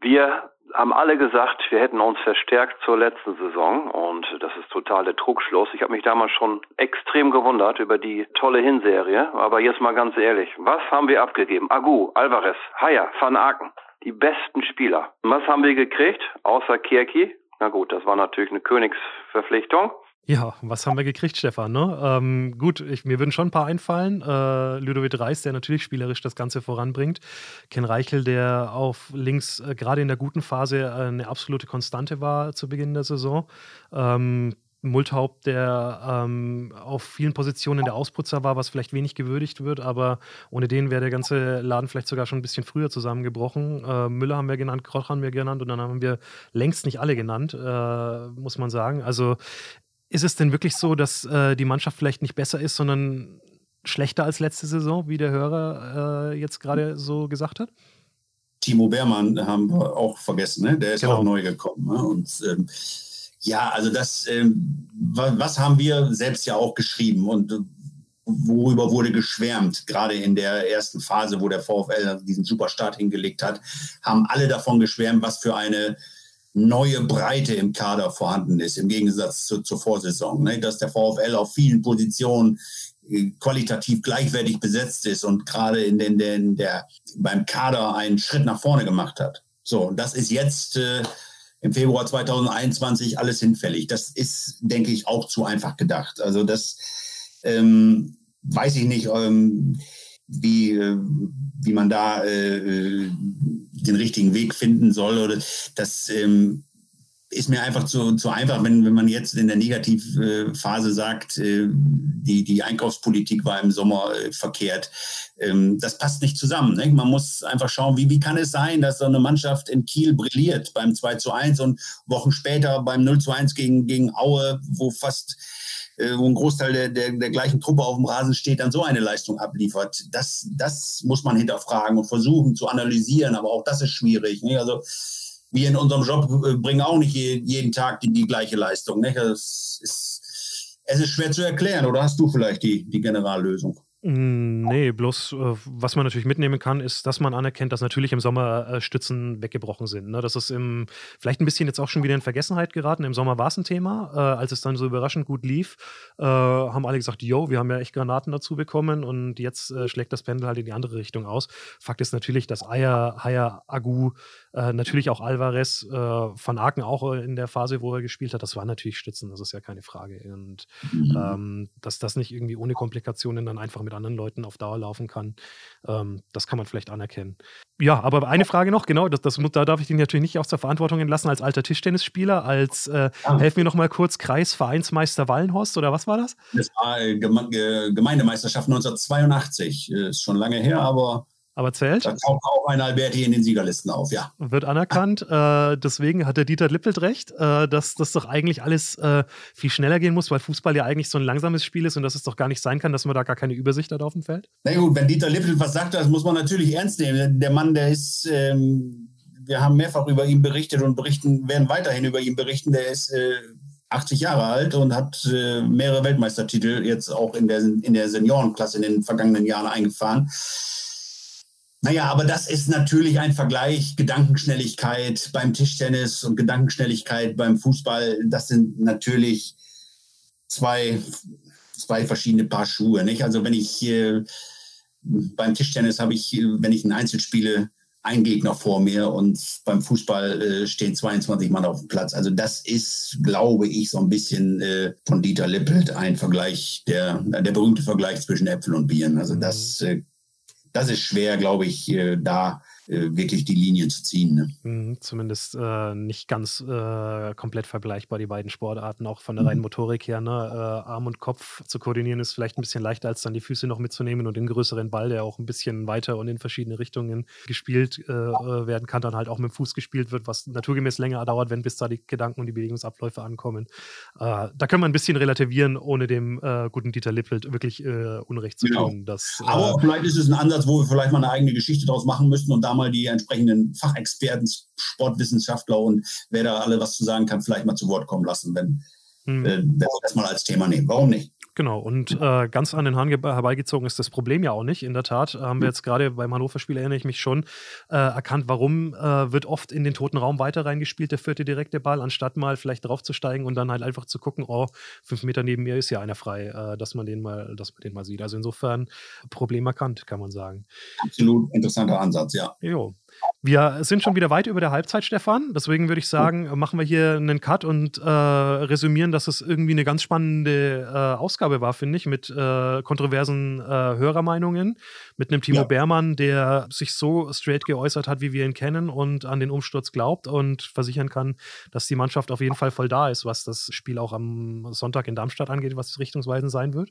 [SPEAKER 19] Wir haben alle gesagt, wir hätten uns verstärkt zur letzten Saison und das ist totale Trugschluss. Ich habe mich damals schon extrem gewundert über die tolle Hinserie, aber jetzt mal ganz ehrlich, was haben wir abgegeben? Agu, Alvarez, Haya, Van Aken die besten Spieler. Was haben wir gekriegt, außer Kirki? Na gut, das war natürlich eine Königsverpflichtung.
[SPEAKER 3] Ja, was haben wir gekriegt, Stefan? Ne? Ähm, gut, ich, mir würden schon ein paar einfallen. Äh, Ludovic Reis, der natürlich spielerisch das Ganze voranbringt. Ken Reichel, der auf links äh, gerade in der guten Phase äh, eine absolute Konstante war zu Beginn der Saison. Ähm, Multhaupt, der ähm, auf vielen Positionen der Ausputzer war, was vielleicht wenig gewürdigt wird, aber ohne den wäre der ganze Laden vielleicht sogar schon ein bisschen früher zusammengebrochen. Äh, Müller haben wir genannt, Kroch haben wir genannt und dann haben wir längst nicht alle genannt, äh, muss man sagen. Also ist es denn wirklich so, dass äh, die Mannschaft vielleicht nicht besser ist, sondern schlechter als letzte Saison, wie der Hörer äh, jetzt gerade so gesagt hat?
[SPEAKER 4] Timo Beermann haben wir auch vergessen, ne? der ist genau. auch neu gekommen. Ne? Und ähm, ja, also das, ähm, was haben wir selbst ja auch geschrieben und äh, worüber wurde geschwärmt, gerade in der ersten Phase, wo der VfL diesen Superstart hingelegt hat, haben alle davon geschwärmt, was für eine neue Breite im Kader vorhanden ist, im Gegensatz zu, zur Vorsaison. Ne? Dass der VfL auf vielen Positionen äh, qualitativ gleichwertig besetzt ist und gerade in den, in der, beim Kader einen Schritt nach vorne gemacht hat. So, und das ist jetzt äh, im Februar 2021 alles hinfällig. Das ist, denke ich, auch zu einfach gedacht. Also das ähm, weiß ich nicht, ähm, wie, äh, wie man da äh, den richtigen Weg finden soll. Oder das ähm, ist mir einfach zu, zu einfach, wenn, wenn man jetzt in der Negativphase sagt, äh, die, die Einkaufspolitik war im Sommer äh, verkehrt. Ähm, das passt nicht zusammen. Ne? Man muss einfach schauen, wie, wie kann es sein, dass so eine Mannschaft in Kiel brilliert beim 2 zu 1 und Wochen später beim 0 zu 1 gegen, gegen Aue, wo fast wo ein Großteil der, der, der gleichen Truppe auf dem Rasen steht, dann so eine Leistung abliefert. Das, das muss man hinterfragen und versuchen zu analysieren, aber auch das ist schwierig. Ne? Also wir in unserem Job äh, bringen auch nicht jeden Tag die, die gleiche Leistung. Ne? Das ist, es ist schwer zu erklären, oder hast du vielleicht die, die Generallösung?
[SPEAKER 3] Hm, nee, bloß äh, was man natürlich mitnehmen kann, ist, dass man anerkennt, dass natürlich im Sommer äh, Stützen weggebrochen sind. Ne? Das ist im, vielleicht ein bisschen jetzt auch schon wieder in Vergessenheit geraten. Im Sommer war es ein Thema. Äh, als es dann so überraschend gut lief, haben alle gesagt, yo, wir haben ja echt Granaten dazu bekommen und jetzt schlägt das Pendel halt in die andere Richtung aus. Fakt ist natürlich, dass Eier, Haya, Agu, äh, natürlich auch Alvarez, Van Aken auch in der Phase, wo er gespielt hat, das waren natürlich Stützen, das ist ja keine Frage. Und mhm. ähm, dass das nicht irgendwie ohne Komplikationen dann einfach mit anderen Leuten auf Dauer laufen kann. Ähm, das kann man vielleicht anerkennen. Ja, aber eine Frage noch, genau, das, das, da darf ich dich natürlich nicht aus der Verantwortung entlassen als alter Tischtennisspieler, als, äh, ah. helf mir noch mal kurz, Kreisvereinsmeister Wallenhorst oder was war das?
[SPEAKER 4] Das war äh, Gemeindemeisterschaft 1982, äh, ist schon lange her, aber
[SPEAKER 3] aber zählt.
[SPEAKER 4] Da taucht auch ein Alberti in den Siegerlisten auf, ja.
[SPEAKER 3] Wird anerkannt. Äh, deswegen hat der Dieter Lippelt recht, äh, dass das doch eigentlich alles äh, viel schneller gehen muss, weil Fußball ja eigentlich so ein langsames Spiel ist und dass es doch gar nicht sein kann, dass man da gar keine Übersicht hat auf dem Feld.
[SPEAKER 4] Na gut, wenn Dieter Lippelt was sagt, das muss man natürlich ernst nehmen. Der Mann, der ist, ähm, wir haben mehrfach über ihn berichtet und berichten, werden weiterhin über ihn berichten. Der ist 80 äh, Jahre alt und hat äh, mehrere Weltmeistertitel jetzt auch in der, in der Seniorenklasse in den vergangenen Jahren eingefahren. Naja, aber das ist natürlich ein Vergleich. Gedankenschnelligkeit beim Tischtennis und Gedankenschnelligkeit beim Fußball, das sind natürlich zwei, zwei verschiedene Paar Schuhe. Nicht? Also wenn ich äh, beim Tischtennis habe ich, wenn ich ein Einzel spiele, ein Gegner vor mir und beim Fußball äh, stehen 22 Mann auf dem Platz. Also das ist, glaube ich, so ein bisschen äh, von Dieter Lippelt ein Vergleich, der, der berühmte Vergleich zwischen Äpfeln und Bieren. Also das äh, das ist schwer, glaube ich, äh, da wirklich die Linien zu ziehen. Ne?
[SPEAKER 3] Mhm, zumindest äh, nicht ganz äh, komplett vergleichbar, die beiden Sportarten, auch von der reinen mhm. Motorik her. Ne? Äh, Arm und Kopf zu koordinieren ist vielleicht ein bisschen leichter, als dann die Füße noch mitzunehmen und den größeren Ball, der auch ein bisschen weiter und in verschiedene Richtungen gespielt äh, werden kann, dann halt auch mit dem Fuß gespielt wird, was naturgemäß länger dauert, wenn bis da die Gedanken und die Bewegungsabläufe ankommen. da können wir ein bisschen relativieren, ohne dem guten Dieter Lippelt wirklich Unrecht zu genau. tun. Dass,
[SPEAKER 4] Aber vielleicht ist es ein Ansatz, wo wir vielleicht mal eine eigene Geschichte daraus machen müssten und da mal die entsprechenden Fachexperten, Sportwissenschaftler und wer da alle was zu sagen kann, vielleicht mal zu Wort kommen lassen, wenn, hm. äh, wenn wir das mal als Thema nehmen. Warum nicht?
[SPEAKER 3] Genau, und äh, ganz an den Haaren herbeigezogen ist das Problem ja auch nicht. In der Tat haben wir hm. jetzt gerade beim Hannover-Spiel, erinnere ich mich schon, äh, erkannt, warum äh, wird oft in den toten Raum weiter reingespielt, der vierte direkte Ball, anstatt mal vielleicht draufzusteigen und dann halt einfach zu gucken, oh, fünf Meter neben mir ist ja einer frei, äh, dass man den mal, dass man den mal sieht. Also insofern Problem erkannt, kann man sagen.
[SPEAKER 4] Absolut interessanter Ansatz, ja.
[SPEAKER 3] Jo. Wir sind schon wieder weit über der Halbzeit, Stefan. Deswegen würde ich sagen, machen wir hier einen Cut und äh, resümieren, dass es irgendwie eine ganz spannende äh, Ausgabe war, finde ich, mit äh, kontroversen äh, Hörermeinungen, mit einem Timo ja. Beermann, der sich so straight geäußert hat, wie wir ihn kennen und an den Umsturz glaubt und versichern kann, dass die Mannschaft auf jeden Fall voll da ist, was das Spiel auch am Sonntag in Darmstadt angeht, was richtungsweisend sein wird.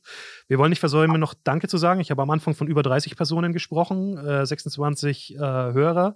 [SPEAKER 3] Wir wollen nicht versäumen, noch Danke zu sagen. Ich habe am Anfang von über 30 Personen gesprochen, 26 äh, Hörer.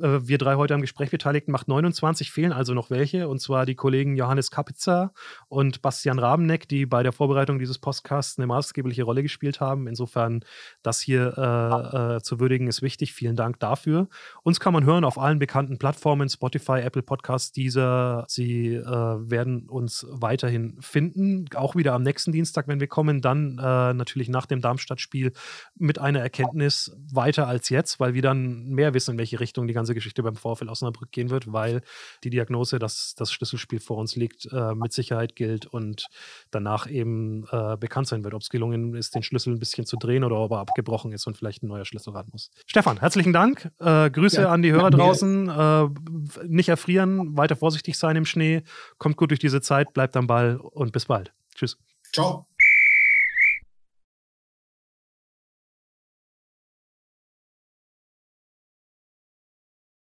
[SPEAKER 3] Äh, wir drei heute am Gespräch beteiligt, macht 29, fehlen also noch welche, und zwar die Kollegen Johannes Kapitzer und Bastian Rabeneck, die bei der Vorbereitung dieses Podcasts eine maßgebliche Rolle gespielt haben. Insofern, das hier äh, äh, zu würdigen, ist wichtig. Vielen Dank dafür. Uns kann man hören auf allen bekannten Plattformen, Spotify, Apple Podcasts, dieser. Sie äh, werden uns weiterhin finden, auch wieder am nächsten Dienstag, wenn wir kommen, dann äh, natürlich nach dem Darmstadt-Spiel mit einer Erkenntnis weiter als jetzt, weil wir dann mehr wissen, in welche Richtung die ganze Geschichte beim VfL Osnabrück gehen wird, weil die Diagnose, dass das Schlüsselspiel vor uns liegt, äh, mit Sicherheit gilt und danach eben äh, bekannt sein wird, ob es gelungen ist, den Schlüssel ein bisschen zu drehen oder ob er abgebrochen ist und vielleicht ein neuer Schlüssel ran muss. Stefan, herzlichen Dank. Äh, Grüße ja, an die Hörer draußen. Äh, nicht erfrieren, weiter vorsichtig sein im Schnee. Kommt gut durch diese Zeit, bleibt am Ball und bis bald. Tschüss.
[SPEAKER 4] Ciao.